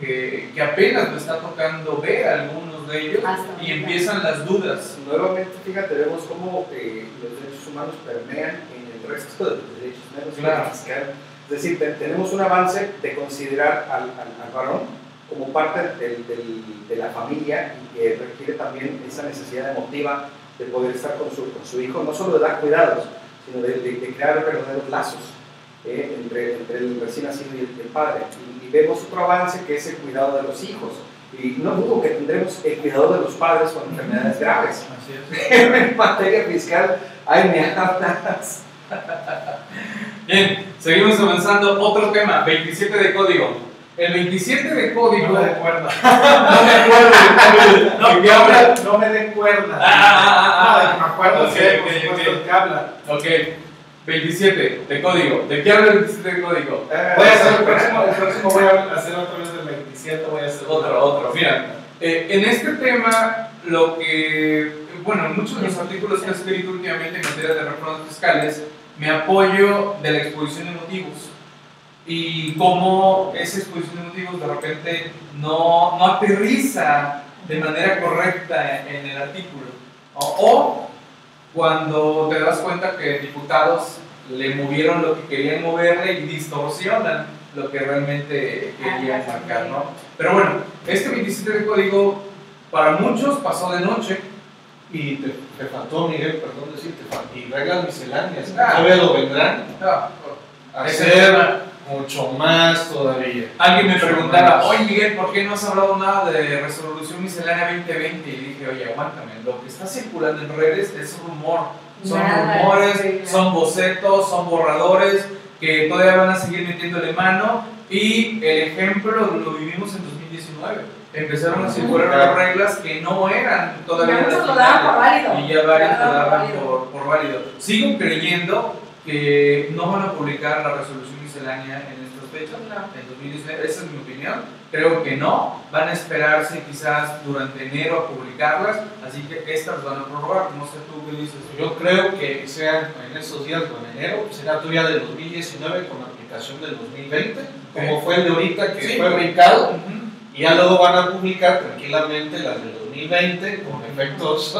que, que apenas lo está tocando ver algunos de ellos y empiezan las dudas. Nuevamente, fíjate, vemos cómo eh, los derechos humanos permean resto de los derechos Claro. fiscal. Es decir, te- tenemos un avance de considerar al, al- al varón como parte del- del- de la familia y que requiere también esa necesidad emotiva de poder estar con su, con su hijo, no solo de dar cuidados, sino de, de- de crear verdaderos lazos eh, entre, entre el recién nacido y el, el padre. Y, y vemos otro avance que es el cuidado de los hijos. Y no dudo que tendremos el cuidado de los padres con enfermedades graves. Así es. <laughs> en materia fiscal, ay, me hablas. <laughs> Bien, seguimos avanzando. Otro tema, 27 de código. El 27 de código. No me de cuerda. <laughs> No me acuerdo. No, ¿De qué que habla? no me den cuerda. Ah, ah, ah, No, de que me acuerdo, Ok, sí, por ok, supuesto, ok. de que habla. Ok, 27 de código. ¿De qué habla el 27 de código? Voy a hacer el próximo, el próximo voy a hacer otra vez del 27, voy a hacer Otro, otro. Mira, eh, en este tema, lo que, bueno, en muchos de los artículos que he escrito últimamente en materia de reformas fiscales, me apoyo de la exposición de motivos y cómo esa exposición de motivos de repente no, no aterriza de manera correcta en el artículo. O, o cuando te das cuenta que diputados le movieron lo que querían moverle y distorsionan lo que realmente querían marcar, ¿no? Pero bueno, este 27 de código para muchos pasó de noche. Y te, te faltó, Miguel, perdón decirte, y reglas misceláneas, que Ah. todavía lo vendrán Ah, a hacer mucho más todavía. Alguien me preguntaba, más. oye Miguel, ¿por qué no has hablado nada de resolución miscelánea 2020? Y dije, oye, aguántame, lo que está circulando en redes es rumor. Son Nada, rumores, sí, son bocetos, son borradores que todavía van a seguir metiéndole mano. Y el ejemplo lo vivimos en 2019. Empezaron a circular reglas que no eran todavía Ya las lo daban por válido. Y ya varios lo daban por por, válido. Sigo creyendo que no van a publicar la resolución miscelánea en estas fechas, No. en 2019, esa es mi opinión. Creo que no, van a esperarse quizás durante enero a publicarlas, así que estas van a prorrogar, no sé tú qué dices. Yo creo que sean en estos días o en enero, será tú ya del 2019 con aplicación del 2020, como fue el de ahorita que Sí. fue brincado, Ujú. Y ya luego van a publicar tranquilamente las del 2020 con efectos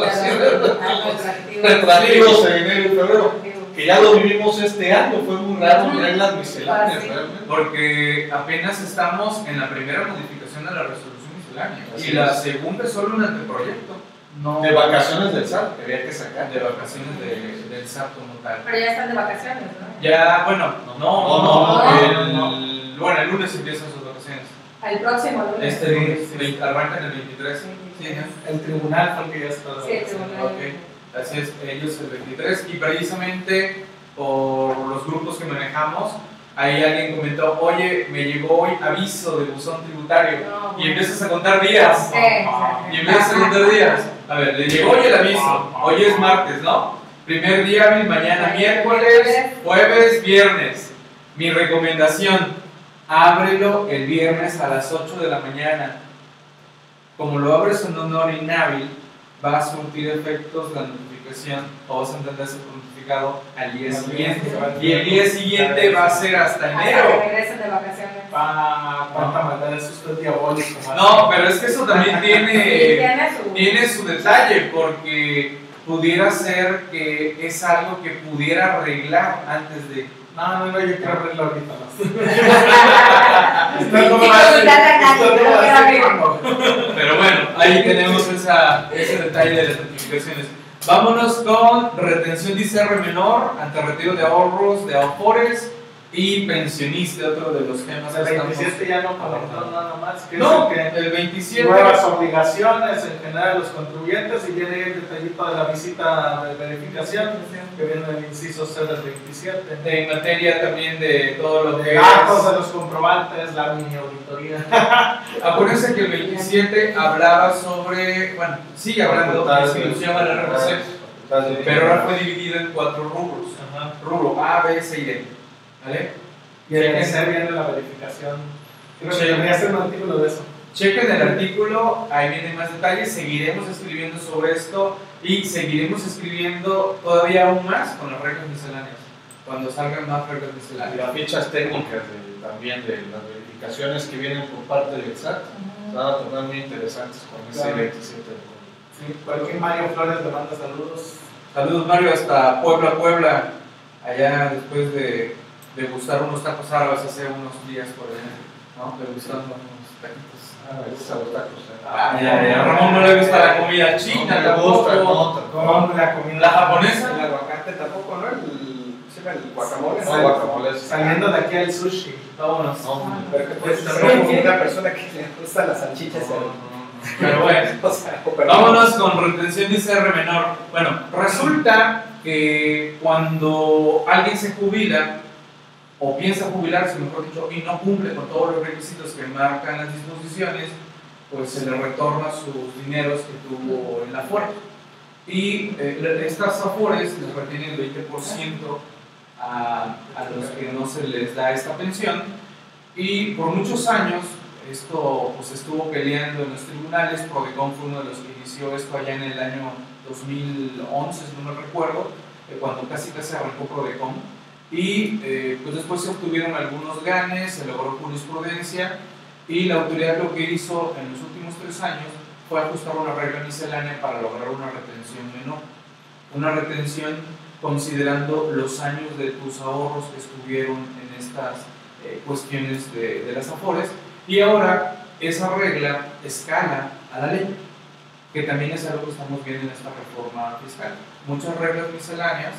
retroactivos en enero y febrero, que ya lo vivimos este año, fue muy raro reglas misceláneas Ah, realmente. Porque apenas estamos en la primera modificación de la resolución miscelánea Así y la es. segunda es solo un anteproyecto, no De vacaciones del SAT, que había que sacar. de vacaciones de- del SAT como tal. Pero ya están de vacaciones, ¿no? Ya, bueno, no, no, No, no, el- bueno, el lunes empiezan sus Al próximo lunes. Este lunes, veinte- arrancan el 23. Sí. El tribunal fue el que ya está. Sí, el tribunal. Ok, así es, ellos el 23 y precisamente por los grupos que manejamos, ahí alguien comentó, oye, me llegó hoy aviso de buzón tributario No, y empiezas a contar días y empiezas a contar días. A ver, le llegó hoy el aviso, hoy es martes, ¿no? Primer día mañana miércoles, jueves, viernes. Mi recomendación, ábrelo el viernes a las 8 de la mañana. Como lo abres en honor inhábil, va a surtir efectos la notificación o vas a entenderse por notificado al día siguiente. Y el día siguiente va a ser hasta enero. regresen de vacaciones. Ah, eso usted diabólico. No, pero es que eso también <laughs> tiene, tiene su... tiene su detalle porque pudiera ser que es algo que pudiera arreglar antes de... No, no, no, yo quiero abrirlo ahorita. más. No no no. Pero bueno, ahí tenemos esa, ese detalle de las notificaciones. Vámonos con retención de ICR menor ante retiro de ahorros de Afores y pensionista, otro de los temas que El estamos 27 ya no comentó nada más. Que No, es el que el 27. nuevas obligaciones en general de los contribuyentes y viene el detallito de la visita de verificación que viene en el inciso C del 27. En materia también de todo lo que datos de los comprobantes, la mini auditoría. <laughs> Acuérdense que el 27 hablaba sobre, bueno, sigue hablando de distribución a la RFC, pero ahora fue dividido en cuatro rubros. Rubro A, B, C y D. ¿Vale? Y el Chequen, C viene la verificación. Creo que Sí. debería ser un artículo de eso. chequen el artículo, ahí vienen más detalles, seguiremos escribiendo sobre esto y seguiremos escribiendo todavía aún más con las reglas misceláneas, cuando salgan más reglas Y misceláneas. las fichas técnicas de- también de las verificaciones que vienen por parte del SAT van a tornar muy interesantes con ese Claro. 27 de junio. Sí, por aquí Mario Flores le manda saludos. Saludos Mario hasta Puebla, Puebla, allá después de, de gustar unos tacos árabes hace unos días por allá, ¿no? Degustando unos taquitos. Ah, esos a los tacos. eh. Ah, ya, ya. A Ramón no le gusta la comida china, No gusta, tampoco. tampoco. La comida La japonesa. El aguacate tampoco, ¿no? El, ¿sí era el guacamole. No, guacamole Saliendo de aquí al sushi. Vámonos. No, Pero que puedes estar como una persona que le gustan las salchichas. Pero bueno. <laughs> O sea, o perdón. Vámonos con retención de ICR menor. Bueno, resulta que cuando alguien se jubila, o piensa jubilarse, mejor dicho, y no cumple con todos los requisitos que marcan las disposiciones, pues se le retorna sus dineros que tuvo en la fuerza. Y eh, estas afores les retienen el 20% a, a los que no se les da esta pensión. Y por muchos años esto pues estuvo peleando en los tribunales, Prodecon fue uno de los que inició esto allá en el año 2011, si no me recuerdo, eh, cuando casi casi arrancó Prodecon. Y eh, pues después se obtuvieron algunos ganes, se logró jurisprudencia y la autoridad lo que hizo en los últimos tres años fue ajustar una regla miscelánea para lograr una retención menor. Una retención considerando los años de tus ahorros que estuvieron en estas eh, cuestiones de, de las afores y ahora esa regla escala a la ley, que también es algo que estamos viendo en esta reforma fiscal. Muchas reglas misceláneas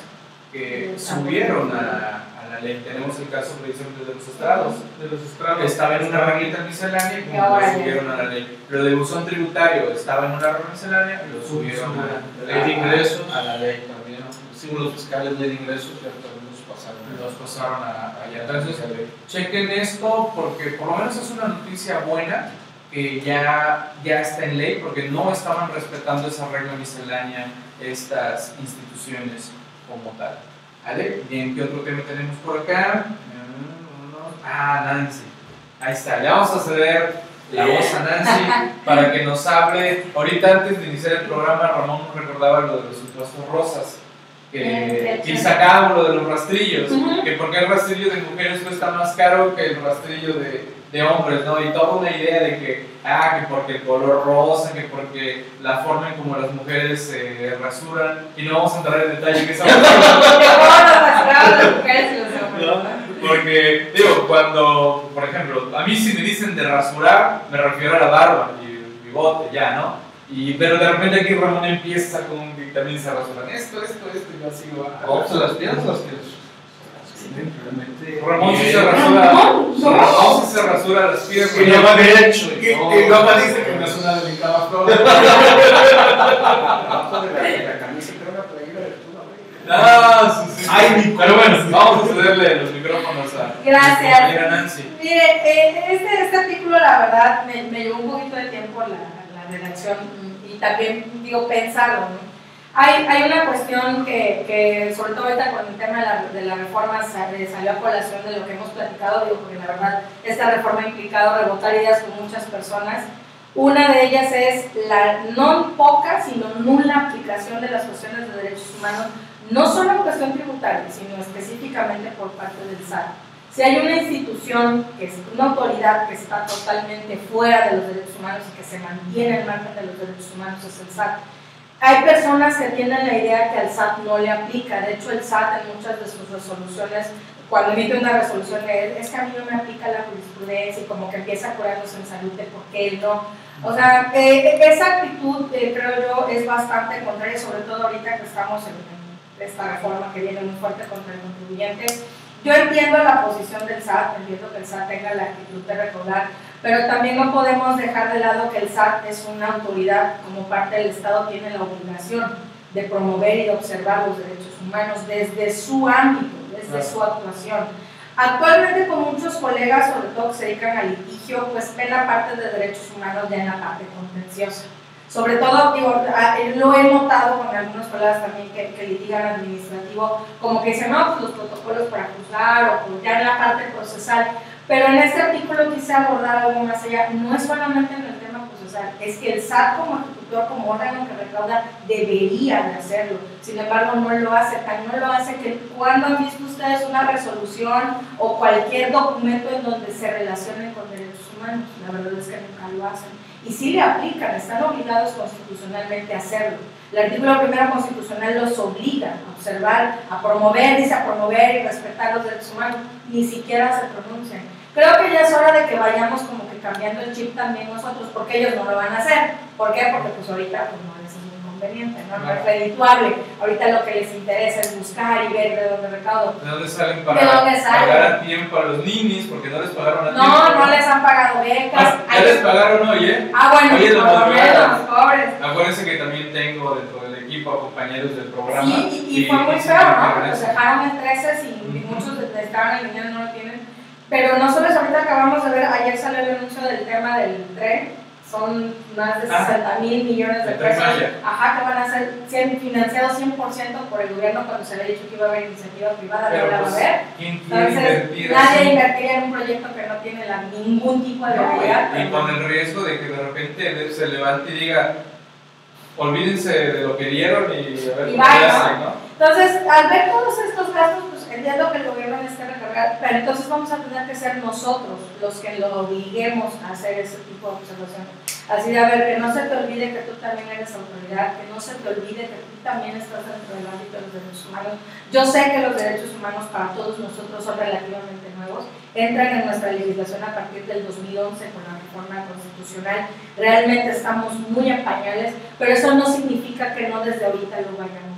que subieron a, a la ley. Tenemos el caso precisamente de los estrados. De los estrados. Estaba en una reglita miscelánea y lo ya. subieron a la ley. Lo del buzón tributario estaba en una regla miscelánea y lo subieron a la Ley de ingresos. A la ley también. Símbolos fiscales, ley de ingresos, ya también pasaron. Los pasaron a- allá. Entonces, chequen esto porque por lo menos es una noticia buena que ya, ya está en ley porque no estaban respetando esa regla miscelánea estas instituciones como tal. ¿Vale? Bien, ¿qué otro tema tenemos por acá? Ah, Nancy. Ahí está, le vamos a ceder la voz a Nancy <laughs> para que nos hable. Ahorita antes de iniciar el programa, Ramón nos recordaba lo de los impuestos rosas. Que, y sacábamos lo de los rastrillos, que porque el rastrillo de mujeres cuesta más caro que el rastrillo de, de hombres, ¿no? Y toda una idea de que, ah, que porque el color rosa, que porque la forma en como las mujeres se rasuran, y no vamos a entrar en detalle que esa <laughs> las mujeres y los hombres, ¿no? porque, digo, cuando, por ejemplo, a mí si me dicen de rasurar, me refiero a la barba y el bigote, ya, ¿no? Y, pero de repente aquí Ramón empieza con que también se rasuran esto, esto, esto, y yo así, ah, O sea, las piernas las que Ramón sí se rasura, No, no. Ramón sí se rasura las piernas. Y luego derecho. Y, luego dice que no es una delicada flor. <laughs> Abajo de la, camisa que era una playera de Reyes. Ah, sí, sí. Ay, mi Pero bueno, vamos a cederle los micrófonos a Gracias. Nancy. Mire, eh, este, este artículo, la verdad, me, me llevó un poquito de tiempo la, la redacción y también, digo, pensarlo. ¿no? Hay, hay una cuestión que, que, sobre todo ahorita con el tema de la, de la reforma, eh, salió a colación de lo que hemos platicado, digo, porque la verdad, esta reforma ha implicado rebotar ideas con muchas personas. Una de ellas es la no poca, sino nula aplicación de las cuestiones de derechos humanos, no solo en cuestión tributaria, sino específicamente por parte del SAT. Si hay una institución, que es una autoridad que está totalmente fuera de los derechos humanos y que se mantiene al margen de los derechos humanos, es el SAT. Hay personas que tienen la idea que al SAT no le aplica. De hecho, el SAT en muchas de sus resoluciones, cuando emite una resolución, es que a mí no me aplica la jurisprudencia y como que empieza a curarnos en salud de por qué no. O sea, eh, esa actitud, eh, creo yo, es bastante contraria, sobre todo ahorita que estamos en, en esta reforma que viene muy fuerte contra el contribuyente. Yo entiendo la posición del SAT, entiendo que el SAT tenga la actitud de recordar, pero también no podemos dejar de lado que el SAT es una autoridad, como parte del Estado tiene la obligación de promover y de observar los derechos humanos desde su ámbito, desde su actuación. Actualmente con muchos colegas, sobre todo que se dedican al litigio, pues ven la parte de derechos humanos ya en la parte contenciosa. Sobre todo, digo, lo he notado con algunos colegas también que, que litigan administrativo, como que dicen, no, pues los protocolos para juzgar o ya en la parte procesal. Pero en este artículo quise abordar algo más allá, no es solamente en el tema procesal, es que el SAT como ejecutor, como órgano que recauda, debería de hacerlo. Sin embargo, no lo hace, tan no lo hace que cuando han visto ustedes una resolución o cualquier documento en donde se relacionen con derechos humanos, la verdad es que nunca lo hacen y sí le aplican, están obligados constitucionalmente a hacerlo. El artículo primero constitucional los obliga a observar, a promover, dice a promover y respetar los derechos humanos, ni siquiera se pronuncian. Creo que ya es hora de que vayamos como que cambiando el chip también nosotros, porque ellos no lo van a hacer. ¿Por qué? Porque pues ahorita pues, no conveniente, ¿no? no es redituable. Ahorita lo que les interesa es buscar y ver de dónde recaudo. ¿De dónde salen para ¿De dónde salen? pagar a tiempo a los ninis? Porque no les pagaron a tiempo. No, no les han pagado becas. Ah, ya les pagaron hoy, ¿eh? Ah, bueno, por lo menos, pobres. Acuérdense que también tengo dentro del equipo a compañeros del programa. Sí, y, y fue muy feo, ¿no? Los dejaron en 13 y muchos estaban en línea no lo tienen. Pero no solo ahorita acabamos de ver, ayer salió el anuncio del tema del tren son más de 60 mil millones de pesos ajá, que van a ser financiados 100% por el gobierno cuando se le ha dicho que iba a haber iniciativa privada, no la va a pues, haber. Entonces, nadie invertiría en un proyecto que no tiene la, ningún tipo de realidad. y, con el riesgo de que de repente se levante y diga, olvídense de lo que dieron y a ver qué hacen, ¿no? Entonces, al ver todos estos gastos, pues entiendo que el gobierno necesita recargar, pero entonces vamos a tener que ser nosotros los que lo obliguemos a hacer ese tipo de observaciones. Así de, a ver, que no se te olvide que tú también eres autoridad, que no se te olvide que tú también estás dentro del ámbito de los derechos humanos. Yo sé que los derechos humanos para todos nosotros son relativamente nuevos, entran en nuestra legislación a partir del 2011 con la reforma constitucional. Realmente estamos muy a pañales, pero eso no significa que no desde ahorita lo vayamos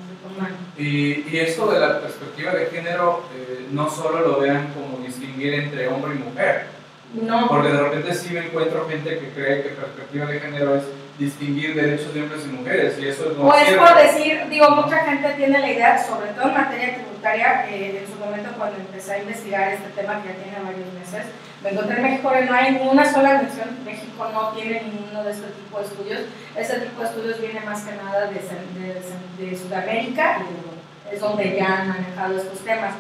y, y, esto de la perspectiva de género, eh, no solo lo vean como distinguir entre hombre y mujer. No. Porque de repente sí me encuentro gente que cree que perspectiva de género es distinguir derechos de hombres y mujeres, y eso no o es por decir, digo, mucha gente tiene la idea, sobre todo en materia tributaria, eh, en su momento cuando empecé a investigar este tema que ya tiene varios meses, me encontré en México no hay una sola mención, México no tiene ninguno de este tipo de estudios, este tipo de estudios viene más que nada de, de, de Sudamérica y es donde ya han manejado estos temas.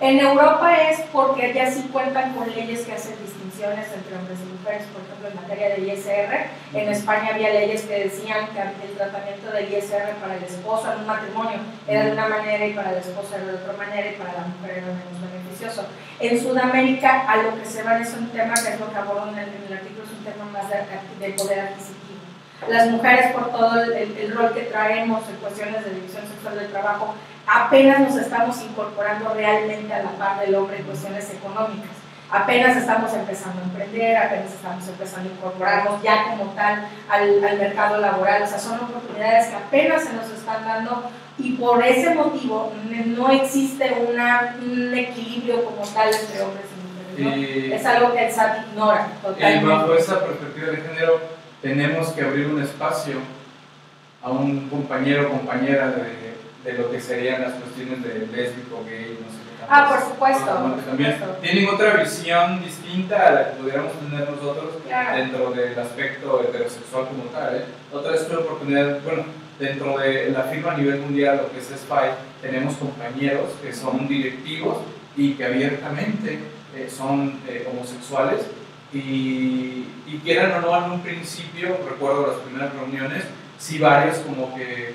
En Europa es porque ya sí cuentan con leyes que hacen distinciones entre hombres y mujeres, por ejemplo en materia de ISR. En España había leyes que decían que el tratamiento del ISR para el esposo en un matrimonio era de una manera y para el esposo era de otra manera y para la mujer era menos beneficioso. En Sudamérica a lo que se van es un tema que es lo que abordo en el, artículo, es un tema más de, de poder adquisitivo las mujeres por todo el, el, rol que traemos en cuestiones de división sexual del trabajo, apenas nos estamos incorporando realmente a la par del hombre en cuestiones económicas. Apenas estamos empezando a emprender, apenas estamos empezando a incorporarnos ya como tal al, al mercado laboral. O sea, son oportunidades que apenas se nos están dando y por ese motivo no existe una, un equilibrio como tal entre hombres y mujeres. es algo que el SAT ignora totalmente. Y bajo esa perspectiva de género, tenemos que abrir un espacio a un compañero o compañera de de lo que serían las cuestiones de lésbico, gay, no sé. Ah, por supuesto. también tienen otra visión distinta a la que pudiéramos tener nosotros dentro del aspecto heterosexual como tal. ¿eh? Otra es una oportunidad, bueno, dentro de la firma a nivel mundial, lo que es SPY, tenemos compañeros que son directivos y que abiertamente eh, son eh, homosexuales y, y quieran o no en un principio, recuerdo las primeras reuniones, sí varios como que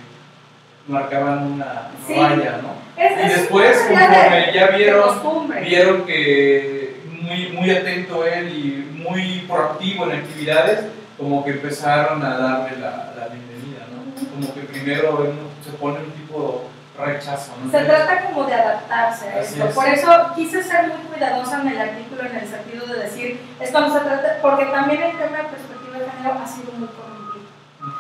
marcaban una raya, ¿no? y después, conforme ya vieron, vieron que muy, muy atento él y muy proactivo en actividades, como que empezaron a darle la, la bienvenida, ¿no? Como que primero se pone un tipo rechazo. ¿no? Se trata como de adaptarse a esto. Por eso quise ser muy cuidadosa en el artículo en el sentido de decir, esto no se trata, porque también el tema de perspectiva de género ha sido muy corrompido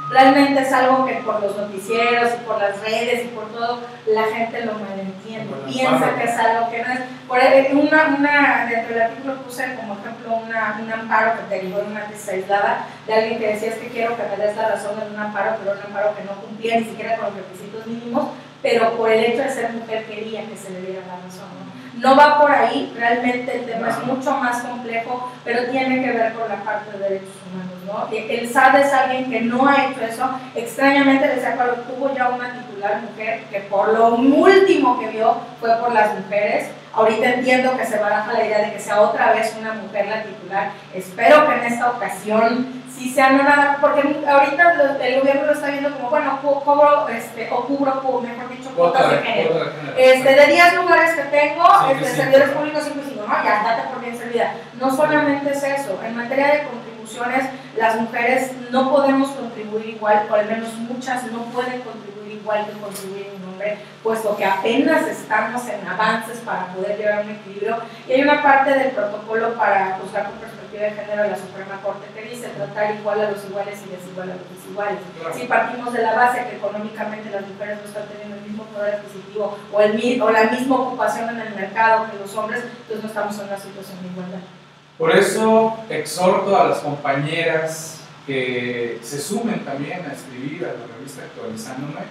realmente es algo que por los noticieros y por las redes y por todo, la gente lo malentiende, Bueno, piensa que es algo que no es. Por ahí, una, una, dentro del artículo puse como ejemplo una, un amparo que derivó de una tesis aislada de alguien que decía es que quiero que me des la razón en un amparo, pero un amparo que no cumplía ni siquiera con los requisitos mínimos, pero por el hecho de ser mujer quería que se le diera la razón. ¿no? No va por ahí, realmente el tema es mucho más complejo, pero tiene que ver con la parte de derechos humanos. ¿no? El SAD es alguien que no ha hecho eso. Extrañamente, decía Pablo, tuvo ya una titular mujer que por lo último que vio fue por las mujeres. Ahorita entiendo que se baraja la idea de que sea otra vez una mujer la titular. Espero que en esta ocasión sí sea no nada, porque ahorita lo- el gobierno lo está viendo como, bueno, co- cobro este, o cubro, cu- mejor dicho, cuotas Cuota de género. Este, de 10 lugares que tengo, Sí, este, sí, sí. servidores públicos 5 y 5, ¿no? Ya, date por bien servida. No solamente es eso, en materia de contribuciones, las mujeres no podemos contribuir igual, o al menos muchas no pueden contribuir igual que contribuir hombre, puesto que apenas estamos en avances para poder llegar a un equilibrio. Y hay una parte del protocolo para juzgar con perspectiva de género de la Suprema Corte que dice tratar igual a los iguales y desigual a los desiguales. Claro. Si partimos de la base que económicamente las mujeres no están teniendo el mismo poder adquisitivo o, el, o la misma ocupación en el mercado que los hombres, entonces no estamos en una situación de igualdad. Por eso exhorto a las compañeras que se sumen también a escribir a la revista Actualizándome,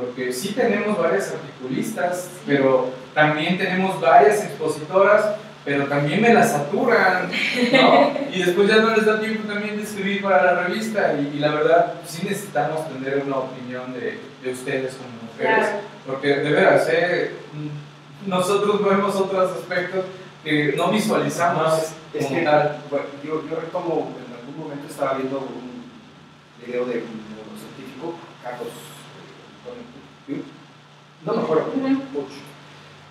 porque sí tenemos varias articulistas, pero también tenemos varias expositoras, pero también me las saturan, ¿no? Y después ya no les da tiempo también de escribir para la revista, y, y la verdad sí necesitamos tener una opinión de, de ustedes como mujeres. Claro. Porque de veras, ¿eh? nosotros vemos otros aspectos que no visualizamos Es que tal. bueno, yo, yo retomo, en algún momento estaba viendo un video de un neurocientífico, Carlos, Puig, no me acuerdo, Ujú. Puig.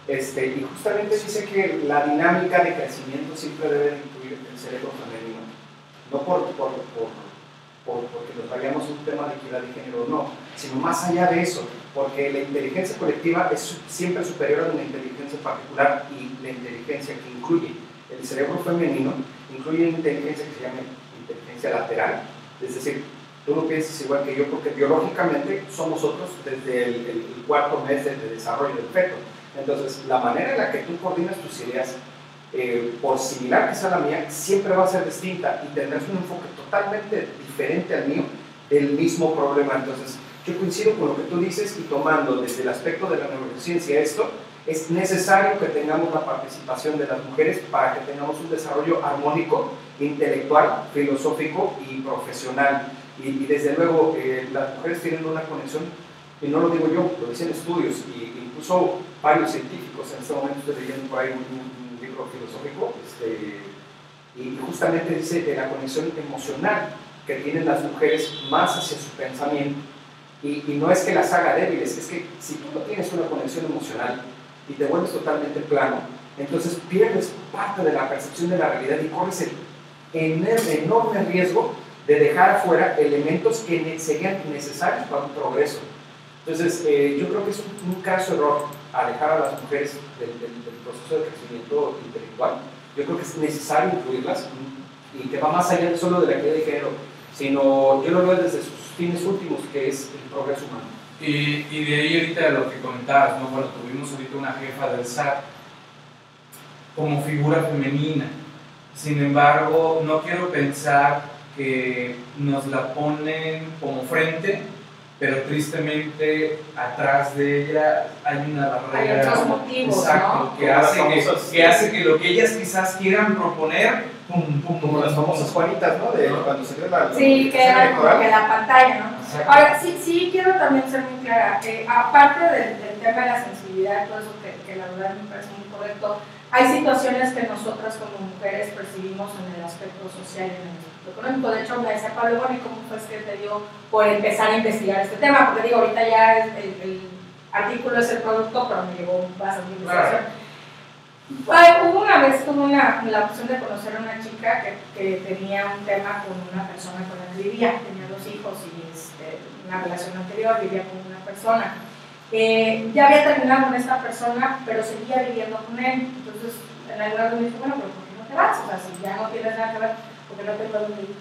este, y justamente dice que la dinámica de crecimiento siempre debe de incluir el cerebro femenino, no por, por, por, por- porque nos vayamos a un tema de equidad de género, no, sino más allá de eso, porque la inteligencia colectiva es siempre superior a una inteligencia particular y la inteligencia que incluye el cerebro femenino incluye una inteligencia que se llama inteligencia lateral, es decir, tú no piensas igual que yo porque biológicamente somos otros desde el, el- cuarto mes de, de desarrollo del feto. Entonces, la manera en la que tú coordinas tus ideas, eh, por similar que sea la mía, siempre va a ser distinta y tendrás un enfoque totalmente diferente al mío del mismo problema. Entonces, yo coincido con lo que tú dices y tomando desde el aspecto de la neurociencia esto, es necesario que tengamos la participación de las mujeres para que tengamos un desarrollo armónico, intelectual, filosófico y profesional. Y, y desde luego, eh, las mujeres tienen una conexión, y no lo digo yo, lo dicen estudios, y incluso varios científicos en este momento estoy leyendo por ahí un, un- libro filosófico, este, y justamente dice de la conexión emocional que tienen las mujeres más hacia su pensamiento. Y, y no es que las haga débiles, es que si tú no tienes una conexión emocional y te vuelves totalmente plano, entonces pierdes parte de la percepción de la realidad y corres el enorme riesgo de dejar afuera elementos que serían necesarios para un progreso. Entonces, eh, yo creo que es un, un caso error alejar a las mujeres del, del- del proceso de crecimiento intelectual. Yo creo que es necesario incluirlas y que va más allá solo de la equidad de género, sino yo lo veo desde sus fines últimos, que es el progreso humano. Y, y de ahí ahorita lo que comentabas, ¿no? Bueno, tuvimos ahorita una jefa del SAT como figura femenina. Sin embargo, no quiero pensar que nos la ponen como frente, pero tristemente atrás de ella hay una Hay barrera. otros motivos, Exacto, ¿no? que, hace que, famosas- que hace que lo que ellas quizás quieran proponer, pum, pum, Como las famosas Juanitas, ¿no? De cuando se dio la, Sí, que era como que la pantalla, ¿no? Exacto. Ahora, sí, sí quiero también ser muy clara, eh, aparte del, del tema de la sensibilidad, todo eso que, que la verdad me parece muy correcto, hay situaciones que nosotras como mujeres percibimos en el aspecto social y en el económico. De hecho, me decía Pablo, bueno, ¿y cómo fue que te dio por empezar a investigar este tema? Porque digo, ahorita ya el, el artículo es el producto, pero me llevó bastante investigación. Ay, hubo una vez tuve una, la opción de conocer a una chica que, que tenía un tema con una persona con la que vivía, tenía dos hijos y este, una relación anterior, vivía con una persona. Eh, ya había terminado con esta persona, pero seguía viviendo con él. Entonces, en algún momento me dijo, bueno, pero ¿por qué no te vas? O sea, si ya no tienes nada que ver, ¿por qué no te vas a vivir?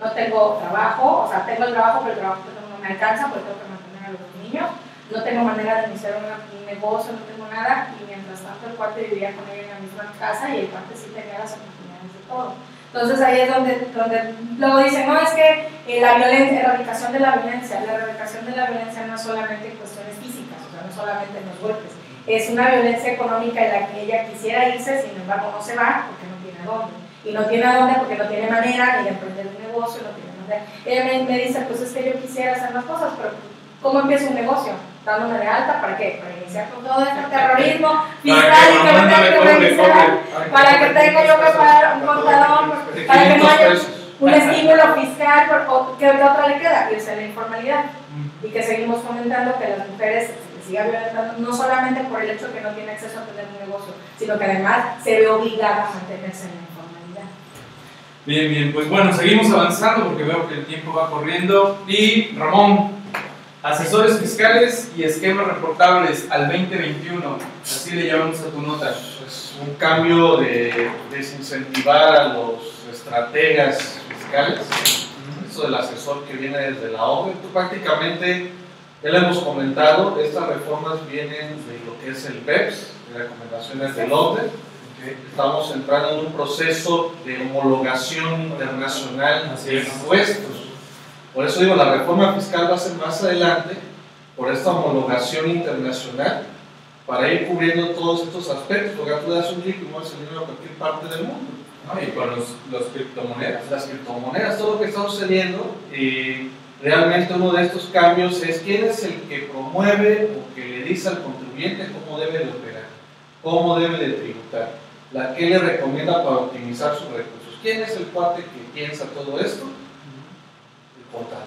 no tengo trabajo, o sea, tengo el trabajo, pero el trabajo tengo no me alcanza porque tengo que mantener a los niños, no tengo manera de iniciar un negocio, no tengo nada, y mientras tanto el cuate vivía con ella en la misma casa y el cuate sí tenía las oportunidades de todo. Entonces ahí es donde, donde luego dicen, no, es que eh, la violencia, erradicación de la violencia, la erradicación de la violencia no es solamente en cuestiones físicas, o sea, no solamente en los golpes, es una violencia económica en la que ella quisiera irse, sin embargo no se va porque no tiene dónde. Y no tiene a dónde porque no tiene manera ni de emprender un negocio, no tiene manera. Ella me, me dice, pues es que yo quisiera hacer más cosas, pero ¿cómo empiezo un negocio? Dándome de alta, ¿para qué? Para iniciar con todo este terrorismo fiscal y que me tenga que para que tenga yo que pagar un contador, para que no 500 haya un estímulo fiscal, ¿qué otra le queda? Irse a la informalidad y que seguimos fomentando que las mujeres se les siga violentando, no solamente por el hecho que no tiene acceso a tener un negocio, sino que además se ve obligada a mantenerse en informalidad. Bien, bien, pues bueno, seguimos avanzando porque veo que el tiempo va corriendo. Y Ramón, asesores fiscales y esquemas reportables al 2021, así le llamamos a tu nota. Es un cambio de desincentivar a los estrategas fiscales. Eso del asesor que viene desde la tú prácticamente, ya lo hemos comentado, estas reformas vienen de lo que es el BEPS, de recomendaciones del OCDE. Estamos entrando en un proceso de homologación internacional de es. impuestos. Por eso digo, la reforma fiscal va a ser más adelante por esta homologación internacional para ir cubriendo todos estos aspectos, porque tú das un clic y mueves el dinero a cualquier parte del mundo. ¿no? Y con los, los criptomonedas. Las criptomonedas, todo lo que está sucediendo, y realmente uno de estos cambios es quién es el que promueve o que le dice al contribuyente cómo debe de operar, cómo debe de tributar, la que le recomienda para optimizar sus recursos. ¿Quién es el cuate que piensa todo esto? El contador,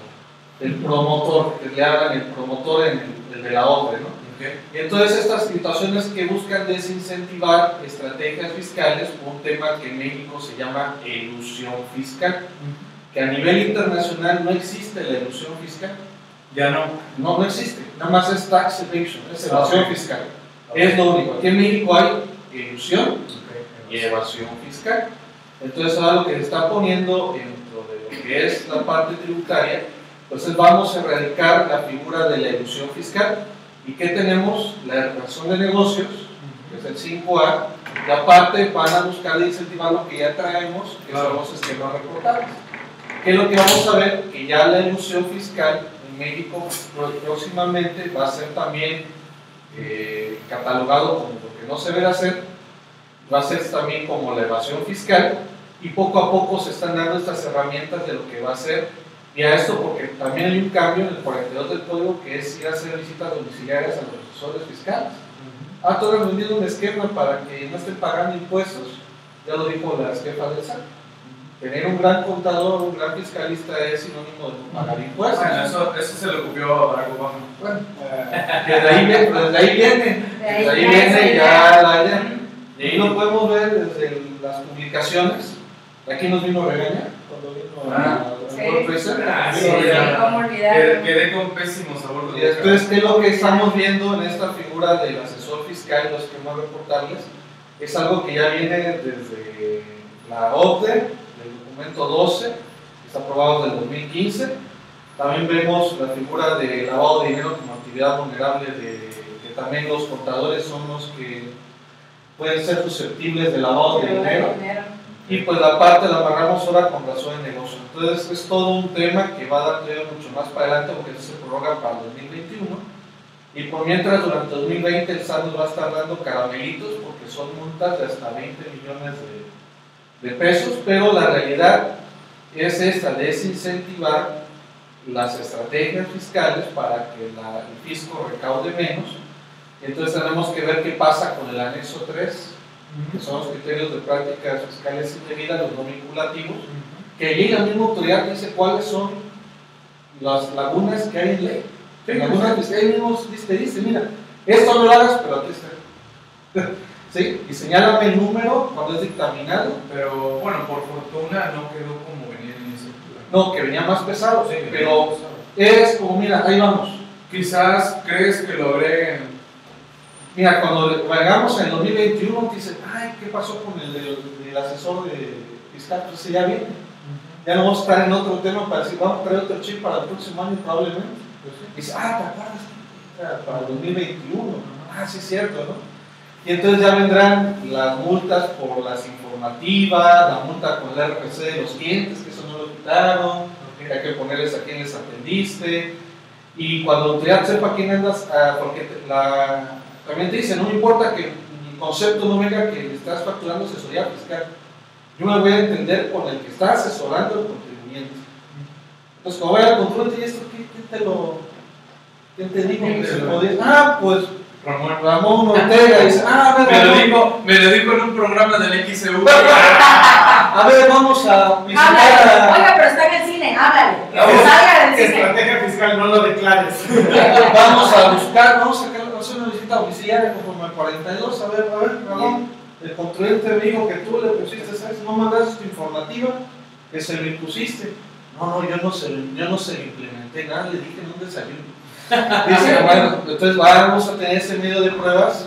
el promotor, que le hablan el promotor en el, el de la obra, ¿no? Entonces estas situaciones que buscan desincentivar estrategias fiscales un tema que en México se llama elusión fiscal, que a nivel internacional no existe la elusión fiscal, Ya no. no, no existe, nada más es tax evasion, es evasión Ok. fiscal, es lo único. Aquí en México hay ilusión. Y evasión fiscal. Entonces ahora lo que se está poniendo dentro de lo que es la parte tributaria, entonces vamos a erradicar la figura de la ilusión fiscal. ¿Y qué tenemos? La razón de negocios, que es el 5A, y aparte van a buscar incentivar lo que ya traemos, que son los esquemas reportables. ¿Qué es lo que vamos a ver? Que ya la ilusión fiscal en México próximamente va a ser también eh, catalogado como lo que no se debe hacer, va a ser también como la evasión fiscal y poco a poco se están dando estas herramientas de lo que va a ser y a esto porque también hay un cambio en el 42 del código que es ir a hacer visitas domiciliarias a los asesores fiscales. Ah, tú has vendido un esquema para que no estén pagando impuestos, ya lo dijo la jefa del SAT. Tener un gran contador, un gran fiscalista es sinónimo de no pagar impuestos. Bueno, eso, eso se lo copió a Barack Obama. Bueno, desde ahí, viene- desde ahí viene, desde ahí viene ya la idea. Y ahí lo podemos ver desde las publicaciones. Aquí nos vino a regañar cuando vino a Ah, sí. Ah, sí, a. ¿Cómo Quedé, con pésimo sabor de boca. después, ¿qué es lo que estamos viendo en esta figura del asesor fiscal y los esquemas reportables? Es algo que ya viene desde la OCDE, del documento 12, que está aprobado del 2015. También vemos la figura de lavado de dinero como actividad vulnerable, de, que también los contadores son los que pueden ser susceptibles de lavado de dinero. Y pues la parte la amarramos ahora con razón de negocio. Entonces es todo un tema que va a dar todavía mucho más para adelante porque eso se prorroga para el 2021. Y por mientras durante 2020 el SAT nos va a estar dando caramelitos porque son multas de hasta 20 millones de, de pesos, pero la realidad es esta, de desincentivar las estrategias fiscales para que la- el fisco recaude menos. Entonces tenemos que ver qué pasa con el anexo 3, que son los criterios de prácticas fiscales indebidas, los no vinculativos, que allí la misma autoridad dice cuáles son las lagunas que hay en ley. Sí, lagunas que ahí mismo te dice, mira, esto no lo hagas, pero aquí está. <laughs> ¿Sí? Y señálame el número cuando es dictaminado. Pero bueno, por fortuna no quedó como venía en ese plan. No, que venía más pesado, Sí, pero es como, mira, ahí vamos. Quizás crees que lo agreguen. Mira, cuando vayamos en el 2021, te dicen, ay, ¿qué pasó con el, asesor de fiscal? Pues ya viene. ya no vamos a estar en otro tema para decir, vamos a traer otro chip para el próximo año probablemente. Y dice, ah, ¿te acuerdas? Para el 2021. Ah, sí, es cierto, ¿no? Y entonces ya vendrán las multas por las informativas, la multa con el RPC de los clientes, que eso no lo quitaron, que hay que ponerles a quién les atendiste. Y cuando la autoridad sepa quién andas, ah, porque la, también te dice, no me importa que mi concepto no venga que estás facturando asesoría fiscal. Yo me voy a entender con el que está asesorando el contribuyente. Entonces, como vaya al control, ¿y esto qué, qué te lo.? ¿Quién te dijo que se podía? Ah, pues Ramón. Ramón Ortega dice, ah, a ver, Me lo, dijo, me lo dijo en un programa del XEU. <laughs> a ver, vamos a visitar Háblale. a. Oiga, pero está en el cine, háblale. Que Vamos. se salga del cine. Estrategia fiscal, no lo declares. <laughs> Vamos a buscar, vamos a sacar- visita domiciliaria conforme al 42. A ver, a ver, Ramón, el contribuyente me dijo que tú le pusiste, ¿sabes? No mandaste tu informativa, que se lo impusiste. No, no, yo no se, lo- yo no se lo implementé nada, le dije un desayuno. <laughs> Dice, bueno, entonces vamos a tener ese medio de pruebas,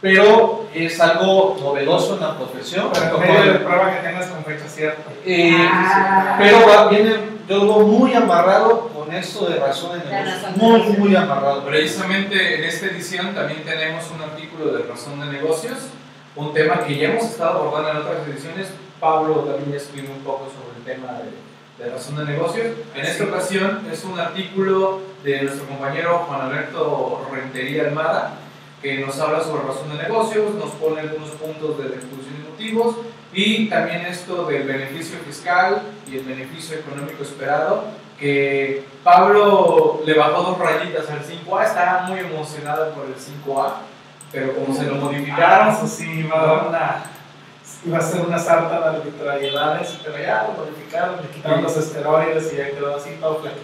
pero es algo novedoso en la profesión. Pero medio de prueba que tengas con fecha cierta. eh, Ah. pero va, viene, yo veo muy amarrado con esto de razón de negocio. Muy, muy amarrado. Precisamente en esta edición también tenemos un artículo de razón de negocios, un tema que ya hemos estado abordando en otras ediciones. Pablo también ya escribió un poco sobre el tema de, de razón de negocios. En esta ocasión es un artículo de nuestro compañero Juan Alberto Rentería Almada, que nos habla sobre razón de negocios, nos pone algunos puntos de la exposición de motivos y también esto del beneficio fiscal y el beneficio económico esperado, que Pablo le bajó dos rayitas al 5A, estaba muy emocionado por el 5A, pero como se lo Ah, modificaron, eso sí, iba a dar una. Iba a ser una sarta de arbitrariedades, pero ya lo modificaron, le quitaron los esteroides y ya quedó así todo flaquito.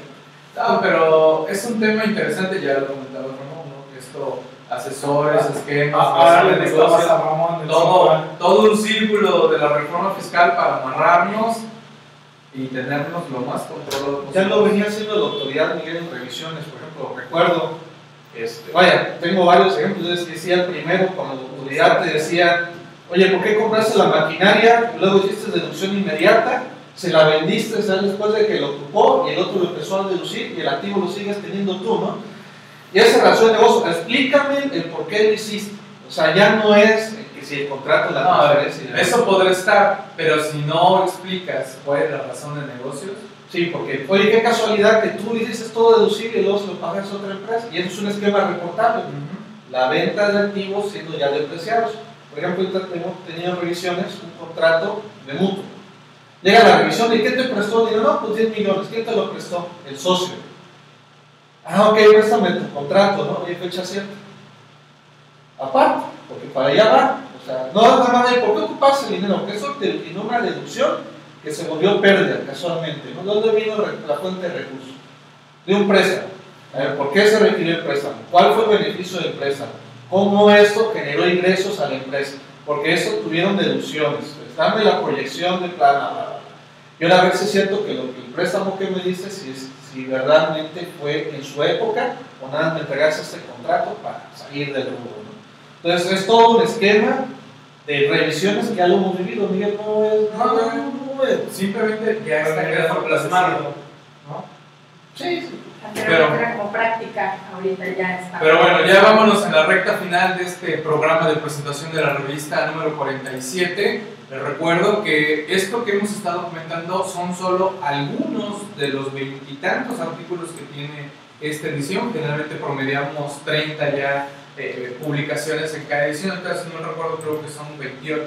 no, pero es un tema interesante, ya lo comentaba Ramón, ¿no? que esto, asesores, esquemas, Ahora le de gustabas negocios, a Ramón todo, 5A. todo un círculo de la reforma fiscal para amarrarnos y tenernos lo más controlado Ya posible. lo venía haciendo la autoridad Miguel en revisiones, por ejemplo, recuerdo, este, vaya, tengo varios ejemplos, es que decía el primero, cuando la autoridad te decía, oye, ¿por qué compraste la maquinaria? Luego hiciste deducción inmediata, se la vendiste ¿sabes? después de que lo ocupó y el otro lo empezó a deducir y el activo lo sigues teniendo tú, ¿no? Y esa razón de negocio, explícame el por qué lo hiciste. O sea, ya no es si el contrato, la No, transferencia y eso podrá estar, pero si no explicas cuál es la razón de negocios, Sí, porque, oye, qué casualidad que tú dices todo deducible y luego se lo pagas a otra empresa. Y eso es un esquema reportable. La venta de activos siendo ya depreciados. Por ejemplo, ahorita tengo tenido revisiones, un contrato de mutuo. Llega la revisión y ¿qué te prestó? Digo, no, pues 10 millones. ¿Quién te lo prestó? El socio. Ah, ok, préstame tu contrato, ¿no? Oye, fecha cierta. Aparte, porque para allá va. O sea, no es nada más de por qué ocupas el dinero, porque eso te vino una deducción que se volvió pérdida casualmente. ¿no? ¿Dónde vino la fuente de recursos? De un préstamo. A ver, ¿por qué se requirió el préstamo? ¿Cuál fue el beneficio del préstamo? ¿Cómo esto generó ingresos a la empresa? Porque eso tuvieron deducciones. Dame la proyección de plan. bla, bla, bla. Y ahora a ver si es cierto que, lo, que el préstamo que me diste, si, es, si verdaderamente fue en su época o nada, me entregaste este contrato para salir del rubro. ¿no? Entonces es todo un esquema de revisiones que ya lo hemos vivido. Miguel, no es. No, no, no, no, simplemente ya está quedando plasmado. ¿no? Sí, sí. Pero- Pero como práctica, ahorita ya está. Pero bueno, ya vámonos en la recta final de este programa de presentación de la revista número 47. Les recuerdo que esto que hemos estado comentando son solo algunos de los veintitantos artículos que tiene esta edición. Generalmente promediamos 30 ya eh, publicaciones en cada edición, entonces no recuerdo creo que son 28,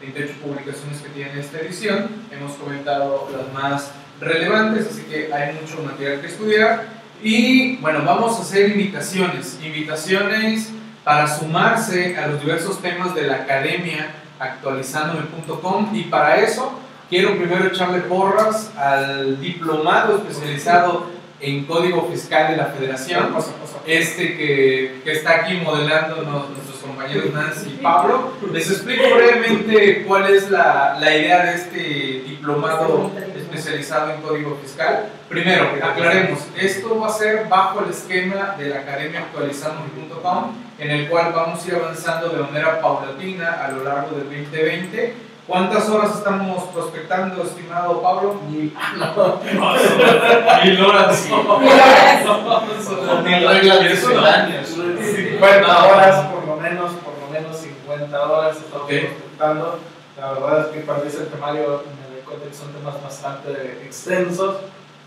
28 publicaciones que tiene esta edición. Hemos comentado las más relevantes, así que hay mucho material que estudiar. Y bueno, vamos a hacer invitaciones, invitaciones para sumarse a los diversos temas de la academia actualizandome.com y para eso quiero primero echarle porras al diplomado especializado en código fiscal de la federación, este que, que está aquí modelándonos nuestros compañeros Nancy y Pablo. Les explico brevemente cuál es la, la idea de este diplomado especializado en código fiscal. Primero, aclaremos, esto va a ser bajo el esquema de la academia actualizando.com, en el cual vamos a ir avanzando de manera paulatina a lo largo del 2020 ¿Cuántas horas estamos prospectando, estimado Pablo? Y, <laughs> Mil horas. Mil reglas misceláneas. 50 horas, por lo menos, por lo menos 50 horas estamos Ok. prospectando. La verdad es que cuando hice el temario me di cuenta que son temas bastante extensos.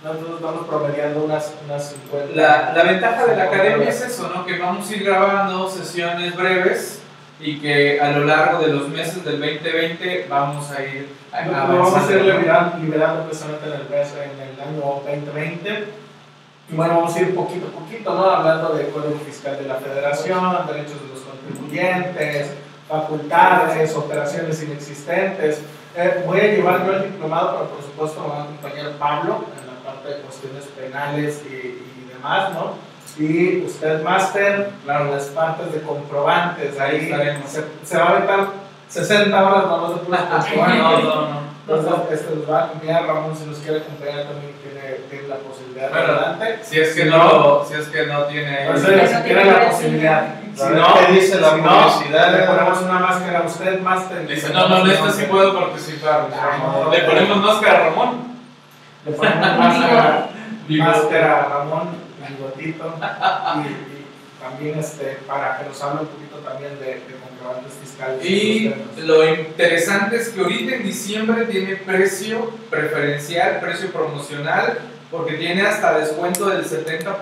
¿no? Entonces vamos promediando unas, unas 50. La, la ventaja de la academia es eso, ¿no? Que vamos a ir grabando sesiones breves y que a lo largo de los meses del 2020 vamos a ir lo vamos a ir liberando, liberando precisamente en el, mes- en el año 2020. Y bueno, vamos a ir poquito a poquito, ¿no? Hablando del Código Fiscal de la Federación, derechos de los contribuyentes, facultades, operaciones inexistentes. Eh, voy a llevar yo el diplomado, pero por supuesto me va a acompañar Pablo en la parte de cuestiones penales y, y demás, ¿no? Y usted, máster, Claro. las partes de comprobantes. Ahí estaremos. se, se va a aventar 60 horas más de puros comprobantes. No, no, <laughs> no. Entonces, este nos va a acompañar Ramón, si nos quiere acompañar también tiene, tiene la posibilidad de adelante. Si es que no, si es que no tiene. Por eso si tiene la posibilidad. Si no, ¿qué dice la si no, le ponemos una máscara a usted, máster. Dice, no, no, en esta sí puedo participar. Ah, Le ponemos máscara a Ramón. Le ponemos máscara, <laughs> máscara a Ramón, bigotito. Y, y también este, para que nos hable un poquito también de, de comprobantes fiscales. Y lo interesante es que ahorita en diciembre tiene precio preferencial, precio promocional, porque tiene hasta descuento del 70%.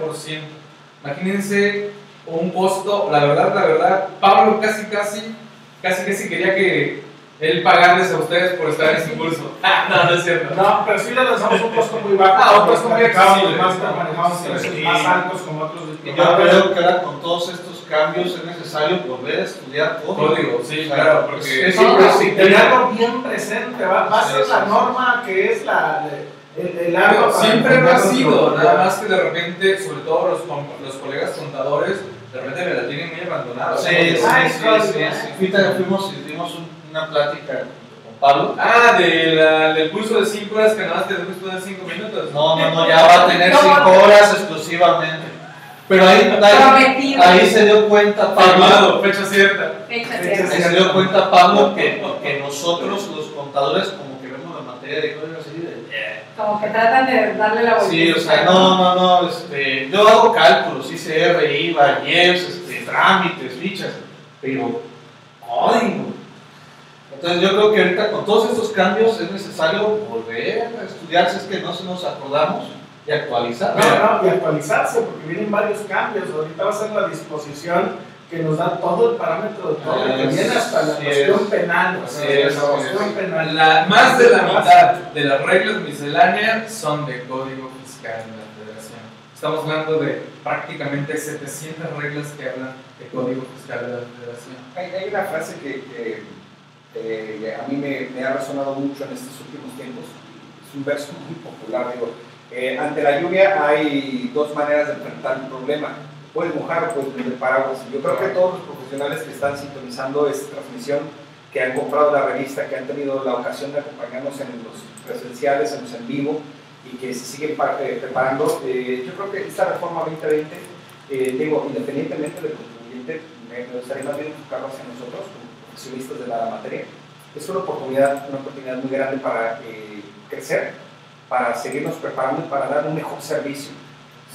Imagínense un costo, la verdad, la verdad, Pablo casi, casi, casi, casi quería que él pagarles a ustedes por estar en ese curso. <laughs> Ah, no, no es cierto. No, pero sí le lanzamos un costo muy bajo. Ah, un costo muy accesible. Más manejamos Sí, precios sí. más altos como otros yo creo que ahora con todos estos cambios es necesario volver a estudiar código. Código, sí, O sea, claro, porque- es pero sí, tenerlo bien presente, va, va a ser Sí, la sí, sí. norma que es la, el, el para siempre lo ha sido, nada más que de repente, sobre todo los, com- los colegas contadores, de repente me la tienen muy abandonada. Sí, sí, sí, sí, fuimos y dimos un- una plática con Pablo. Ah, de la- del curso de 5 horas que nada más te después de 5 minutos. No, no, no, ya va a tener No. cinco horas exclusivamente. Pero ahí, ahí, ahí se dio cuenta Pablo, Firmado, fecha cierta. Fecha cierta. ahí se dio cuenta Pablo que, que nosotros los contadores como que vemos la materia de código así de... eh. Como que tratan de darle la vuelta. Sí, o sea, no, no, no, este, yo hago cálculos, ICR, IVA, IEPS, este, trámites, fichas, pero código. Entonces yo creo que ahorita con todos estos cambios es necesario volver a estudiar si es que no se nos acordamos y actualizar. No, no, y actualizarse, porque vienen varios cambios. Ahorita va a ser la disposición que nos da todo el parámetro de todo, que viene hasta la es. cuestión penal. o sea, Así es, la así cuestión es. penal. La, más de la mitad de las reglas misceláneas son de código fiscal de la federación. Estamos hablando de prácticamente 700 reglas que hablan de código fiscal de la federación. Hay, hay una frase que, que, eh, a mí me, me ha resonado mucho en estos últimos tiempos. Es un verso muy popular. Digo, eh, ante la lluvia hay dos maneras de enfrentar un problema. Puedes mojar o puedes vender paraguas. Yo creo que todos los profesionales que están sintonizando esta transmisión, que han comprado la revista, que han tenido la ocasión de acompañarnos en los presenciales, en los en vivo, y que se siguen eh, preparando, eh, yo creo que esta reforma 2020, eh, digo, independientemente del contribuyente, me, gustaría más bien enfocarlo hacia nosotros, profesionistas de la materia. Es una oportunidad, una oportunidad muy grande para eh, crecer, para seguirnos preparando y para dar un mejor servicio.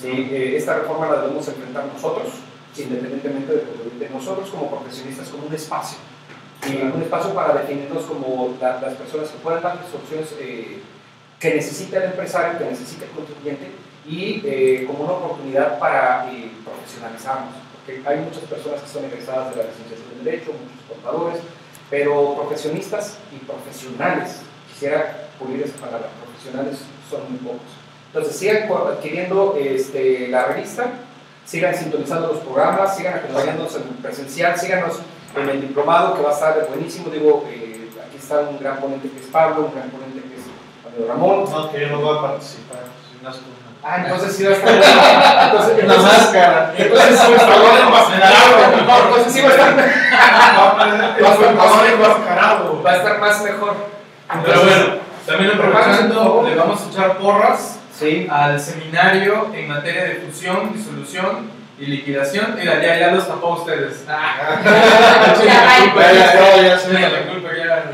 Sí, eh, esta reforma la debemos enfrentar nosotros, independientemente del contribuyente, nosotros como profesionistas, como un espacio. Y un espacio para definirnos como la- las personas que puedan dar las soluciones eh, que necesita el empresario, que necesita el contribuyente, y eh, como una oportunidad para eh, profesionalizarnos. Hay muchas personas que son egresadas de la licenciatura en Derecho, muchos contadores, pero profesionistas y profesionales, quisiera pulir esa palabra, profesionales son muy pocos. Entonces sigan adquiriendo este, la revista, sigan sintonizando los programas, sigan acompañándonos en presencial, síganos en el diplomado que va a estar buenísimo. Digo, eh, aquí está un gran ponente que es Pablo, un gran ponente que es Ramón. No, que yo no voy a participar. si Ah, entonces sí va a estar. Entonces, Una entonces, máscara. entonces sí va a estar. Entonces sí va a estar. Va a estar más mejor. Pero bueno, también aprovechando, le vamos a echar porras Sí. al seminario en materia de fusión, disolución y liquidación. Mira, ya, ya los tapó a ustedes. Ah, Ya, la culpa, ya, ya, ya, ya, ya sé. la culpa, ya.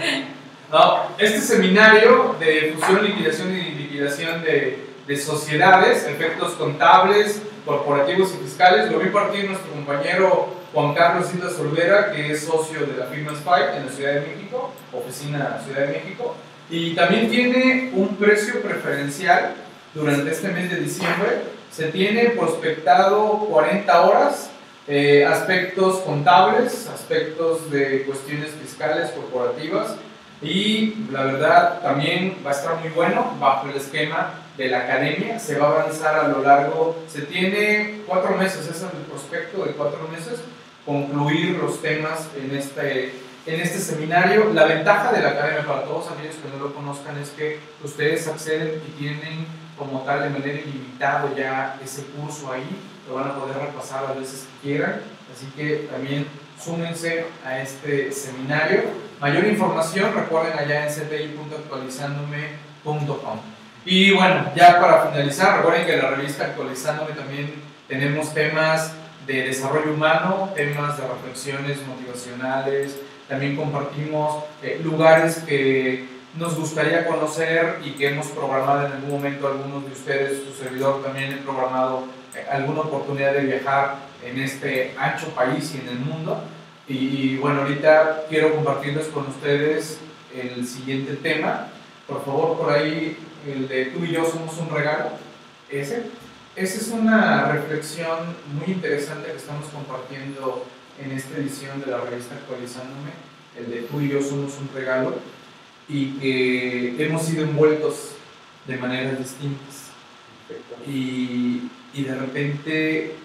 No, este seminario de fusión, liquidación y liquidación de, de sociedades, efectos contables, corporativos y fiscales, lo vi partir nuestro compañero Juan Carlos Silva Solvera, que es socio de la firma Spike en la Ciudad de México, oficina Ciudad de México, y también tiene un precio preferencial durante este mes de diciembre. Se tiene prospectado 40 horas, eh, aspectos contables, aspectos de cuestiones fiscales, corporativas, y la verdad también va a estar muy bueno bajo el esquema de la academia, se va a avanzar a lo largo, se tiene cuatro meses, es el prospecto de cuatro meses, concluir los temas en este, en este seminario. La ventaja de la academia para todos aquellos que no lo conozcan es que ustedes acceden y tienen como tal de manera ilimitada ya ese curso ahí, lo van a poder repasar las veces que quieran, así que también súmense a este seminario. Mayor información recuerden allá en cti.actualizándome.com. Y bueno, ya para finalizar, recuerden que en la revista Actualizándome también tenemos temas de desarrollo humano, temas de reflexiones motivacionales, también compartimos eh, lugares que nos gustaría conocer y que hemos programado en algún momento algunos de ustedes, su servidor también he programado eh, alguna oportunidad de viajar en este ancho país y en el mundo. Y, bueno, ahorita quiero compartirles con ustedes el siguiente tema. Por favor, por ahí, el de tú y yo somos un regalo. Ese. Esa es una reflexión muy interesante que estamos compartiendo en esta edición de la revista Actualizándome, el de tú y yo somos un regalo, y que hemos sido envueltos de maneras distintas. Y, y de repente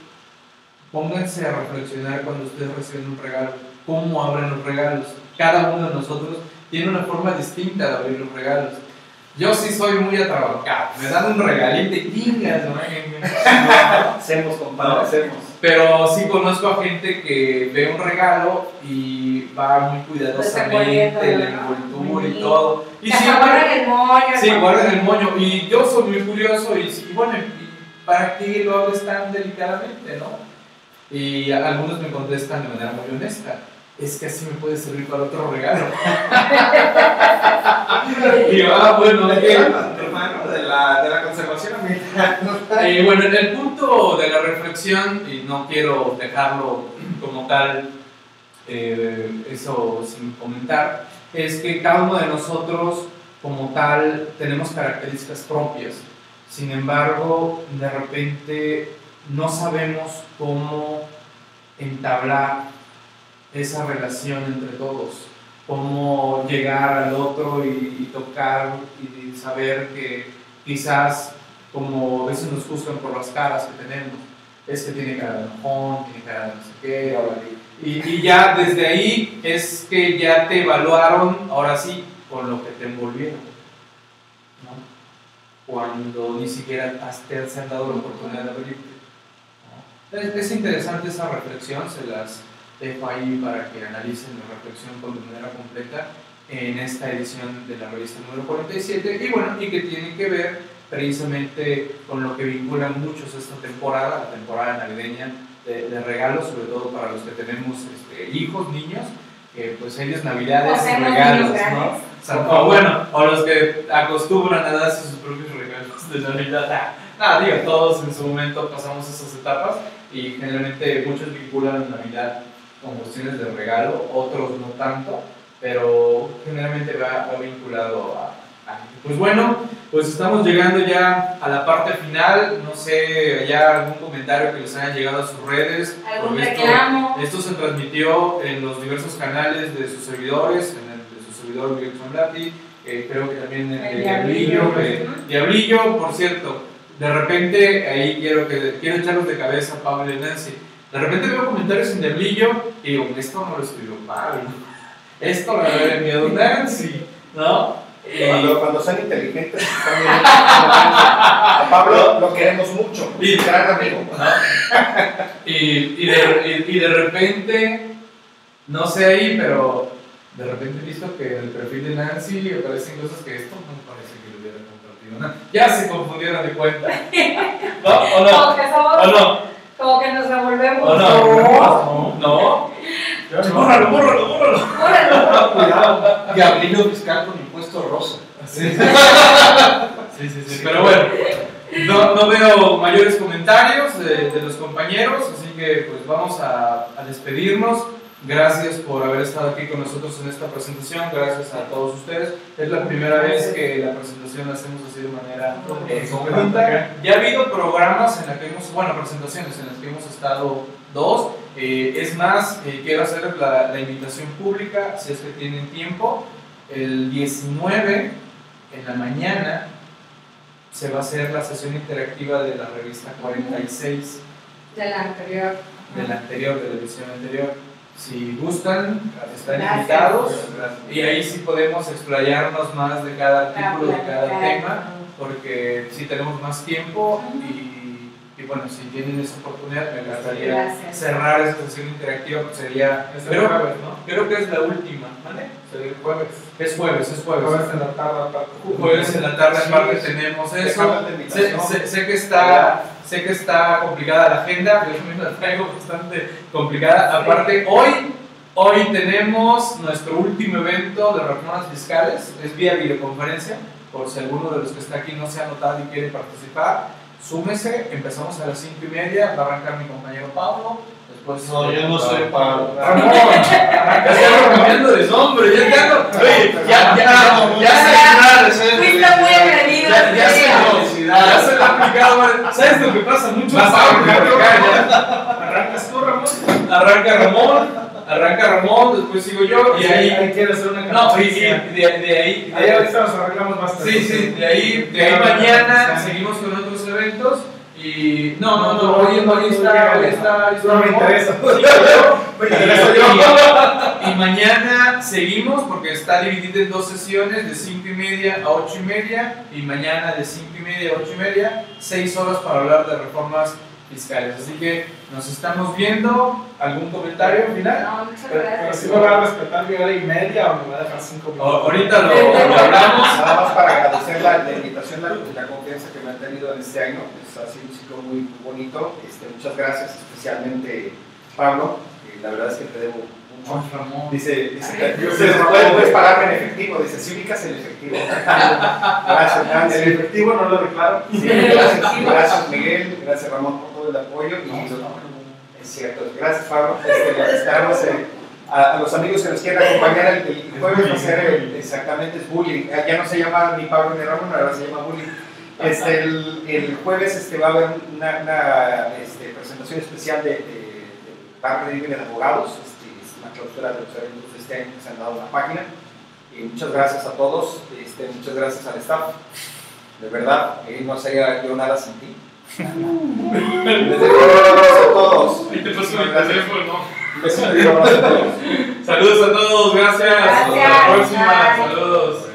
pónganse a reflexionar cuando ustedes reciben un regalo, cómo abren los regalos. Cada uno de nosotros tiene una forma distinta de abrir los regalos. Yo sí soy muy atrabancado, me dan un regalito y tingas, ¿no? <laughs> hacemos, compadre, hacemos. Pero sí conozco a gente que ve un regalo y va muy cuidadosamente, la envoltura y todo. Y sí, guardan el moño. Sí, guardan el moño. Y yo soy muy curioso y, y bueno, ¿para qué lo hables tan delicadamente, no? Y algunos me contestan de manera muy honesta, es que así me puede servir para otro regalo. <laughs> y ah, bueno, hermano de la, de la conservación ambiental. y bueno, el punto de la reflexión, y no quiero dejarlo como tal, eh, eso sin comentar, es que cada uno de nosotros como tal tenemos características propias. Sin embargo, de repente no sabemos cómo entablar esa relación entre todos, cómo llegar al otro y, tocar y saber que quizás como a veces nos juzgan por las caras que tenemos, es que tiene cara de enojón, tiene cara de no sé qué, y, y ya desde ahí es que ya te evaluaron, ahora sí, con lo que te envolvieron. Cuando ni siquiera te han dado la oportunidad de abrirte. Es, interesante esa reflexión, se las dejo ahí para que analicen la reflexión de manera completa en esta edición de la revista número 47 y bueno, y que tiene que ver precisamente con lo que vinculan muchos esta temporada, la temporada navideña de, regalos, sobre todo para los que tenemos este, hijos, niños, que pues ellos navidades y regalos, ¿no? O, bueno, o los que acostumbran a darse sus propios regalos de Navidad. Ah, digo, todos en su momento pasamos esas etapas y generalmente muchos vinculan Navidad con cuestiones de regalo, otros no tanto, pero generalmente va, vinculado a, Pues bueno, pues estamos llegando ya a la parte final, no sé, ya algún comentario que les haya llegado a sus redes. ¿Algún reclamo? Esto, se transmitió en los diversos canales de sus servidores, en el de su servidor Miguel Blati, eh, creo que también en el, Diablillo. Diablillo, por cierto, de repente, ahí quiero, que, quiero echarlos de cabeza Pablo y Nancy. De repente veo comentarios en Diablillo y digo, esto no lo escribió Pablo. Esto lo había enviado Nancy, ¿no? Cuando, cuando son inteligentes, también, a Pablo lo queremos mucho, y, gran amigo. <laughs> y, y, de, y, de repente, no sé ahí, pero de repente he visto que en el perfil de Nancy aparecen cosas que esto no ya se confundieron de cuenta. <laughs> ¿No? ¿O no? Que ¿O no? Como que nos revolvemos. ¿O no? No. no. Bórralo, bórralo, bórralo. Órale. <laughs> Cuidado. Diablillo fiscal con impuesto rosa. Sí, sí, sí, sí, pero bueno, no, no veo mayores comentarios de, de los compañeros, así que pues vamos a, a despedirnos. Gracias por haber estado aquí con nosotros en esta presentación, gracias a todos ustedes. Es la primera vez que la presentación la hacemos así de manera eh, conjunta. Ya ha habido programas en los que hemos, bueno, presentaciones en las que hemos estado dos. Eh, es más, eh, quiero hacerles la, la invitación pública, si es que tienen tiempo. El 19 en la mañana se va a hacer la sesión interactiva de la revista 46 De la anterior. de la anterior, de la edición anterior. Si gustan, están Gracias. invitados y ahí sí podemos explayarnos más de cada artículo, de cada tema, porque sí tenemos más tiempo y bueno, si tienen esa oportunidad, me encantaría Gracias. cerrar esta sesión interactiva, pues sería, Es el creo, jueves, ¿no? creo que es la última, ¿vale? Sería el jueves. Es jueves, es jueves. Jueves en la tarde, aparte. Jueves en la tarde Sí, aparte sí. tenemos eso. Sé, sé- sé que está, sé que está complicada la agenda, pero yo también la traigo bastante complicada. Aparte, hoy, hoy tenemos nuestro último evento de reformas fiscales, es vía videoconferencia, por si alguno de los que está aquí no se ha anotado y quiere participar, súmese, empezamos a las 5 y media, va a arrancar mi compañero Pablo. Después, No, yo no soy Pablo. Ramón, ya estamos cambiando de nombre, ya te Oye, ya, ya, ya se Fuiste muy agredido. ya, ya se ya lo ha aplicado. ¿Sabes lo que pasa mucho? Ya. Arrancas tú, Ramón. Arranca Ramón, arranca Ramón, después sigo yo y ahí. Ahí quieres hacer una No, y, y de, de ahí. Ahí ahorita nos arreglamos más. Sí, sí, de ahí, de ahí mañana seguimos con otros eventos. Y no, no, no, hoy, está, hoy está, hoy está No me interesa. Y mañana seguimos porque está dividido en dos sesiones de 5 y media a 8 y media y mañana de 5 y media a 8 y media, 6 horas para hablar de reformas fiscales. Así que nos estamos viendo. ¿Algún comentario final? No, muchas Pero, pero gracias. si me va a respetar mi hora y media o me va a dejar cinco O- minutos. ahorita lo, lo <laughs> hablamos. Nada más para agradecer la, la invitación, la, la confianza que me han tenido en este año. Es, ha sido un ciclo muy bonito. Este, muchas gracias, especialmente Pablo. que la verdad es que te debo mucho. Ramón. Dice, dice puedes, puedes pagarme en efectivo. Dice, si ubicas el efectivo. <laughs> gracias, El efectivo no lo declaro. Sí, gracias, gracias, Miguel. Gracias, Ramón, todo el apoyo. Y es cierto, gracias, Pablo. Esperamos, eh, a, a los amigos que nos quieran acompañar el, el jueves va a ser el- exactamente es bullying. Eh, Ya no se llama ni Pablo ni Ramón, ahora se llama bullying. Este, el, el jueves este, va a haber una, una, este, presentación especial de, de, de de de Abogados. Este, es una clausura de los eventos de este año que se han dado en la página. Y muchas gracias a todos, este, muchas gracias al staff. De verdad, eh, no sería yo nada sin ti. Les dejo un abrazo a todos. Ahí te paso mi Gracias. teléfono. Saludos a todos, gracias. Hasta la Gracias. próxima. Bye. Saludos.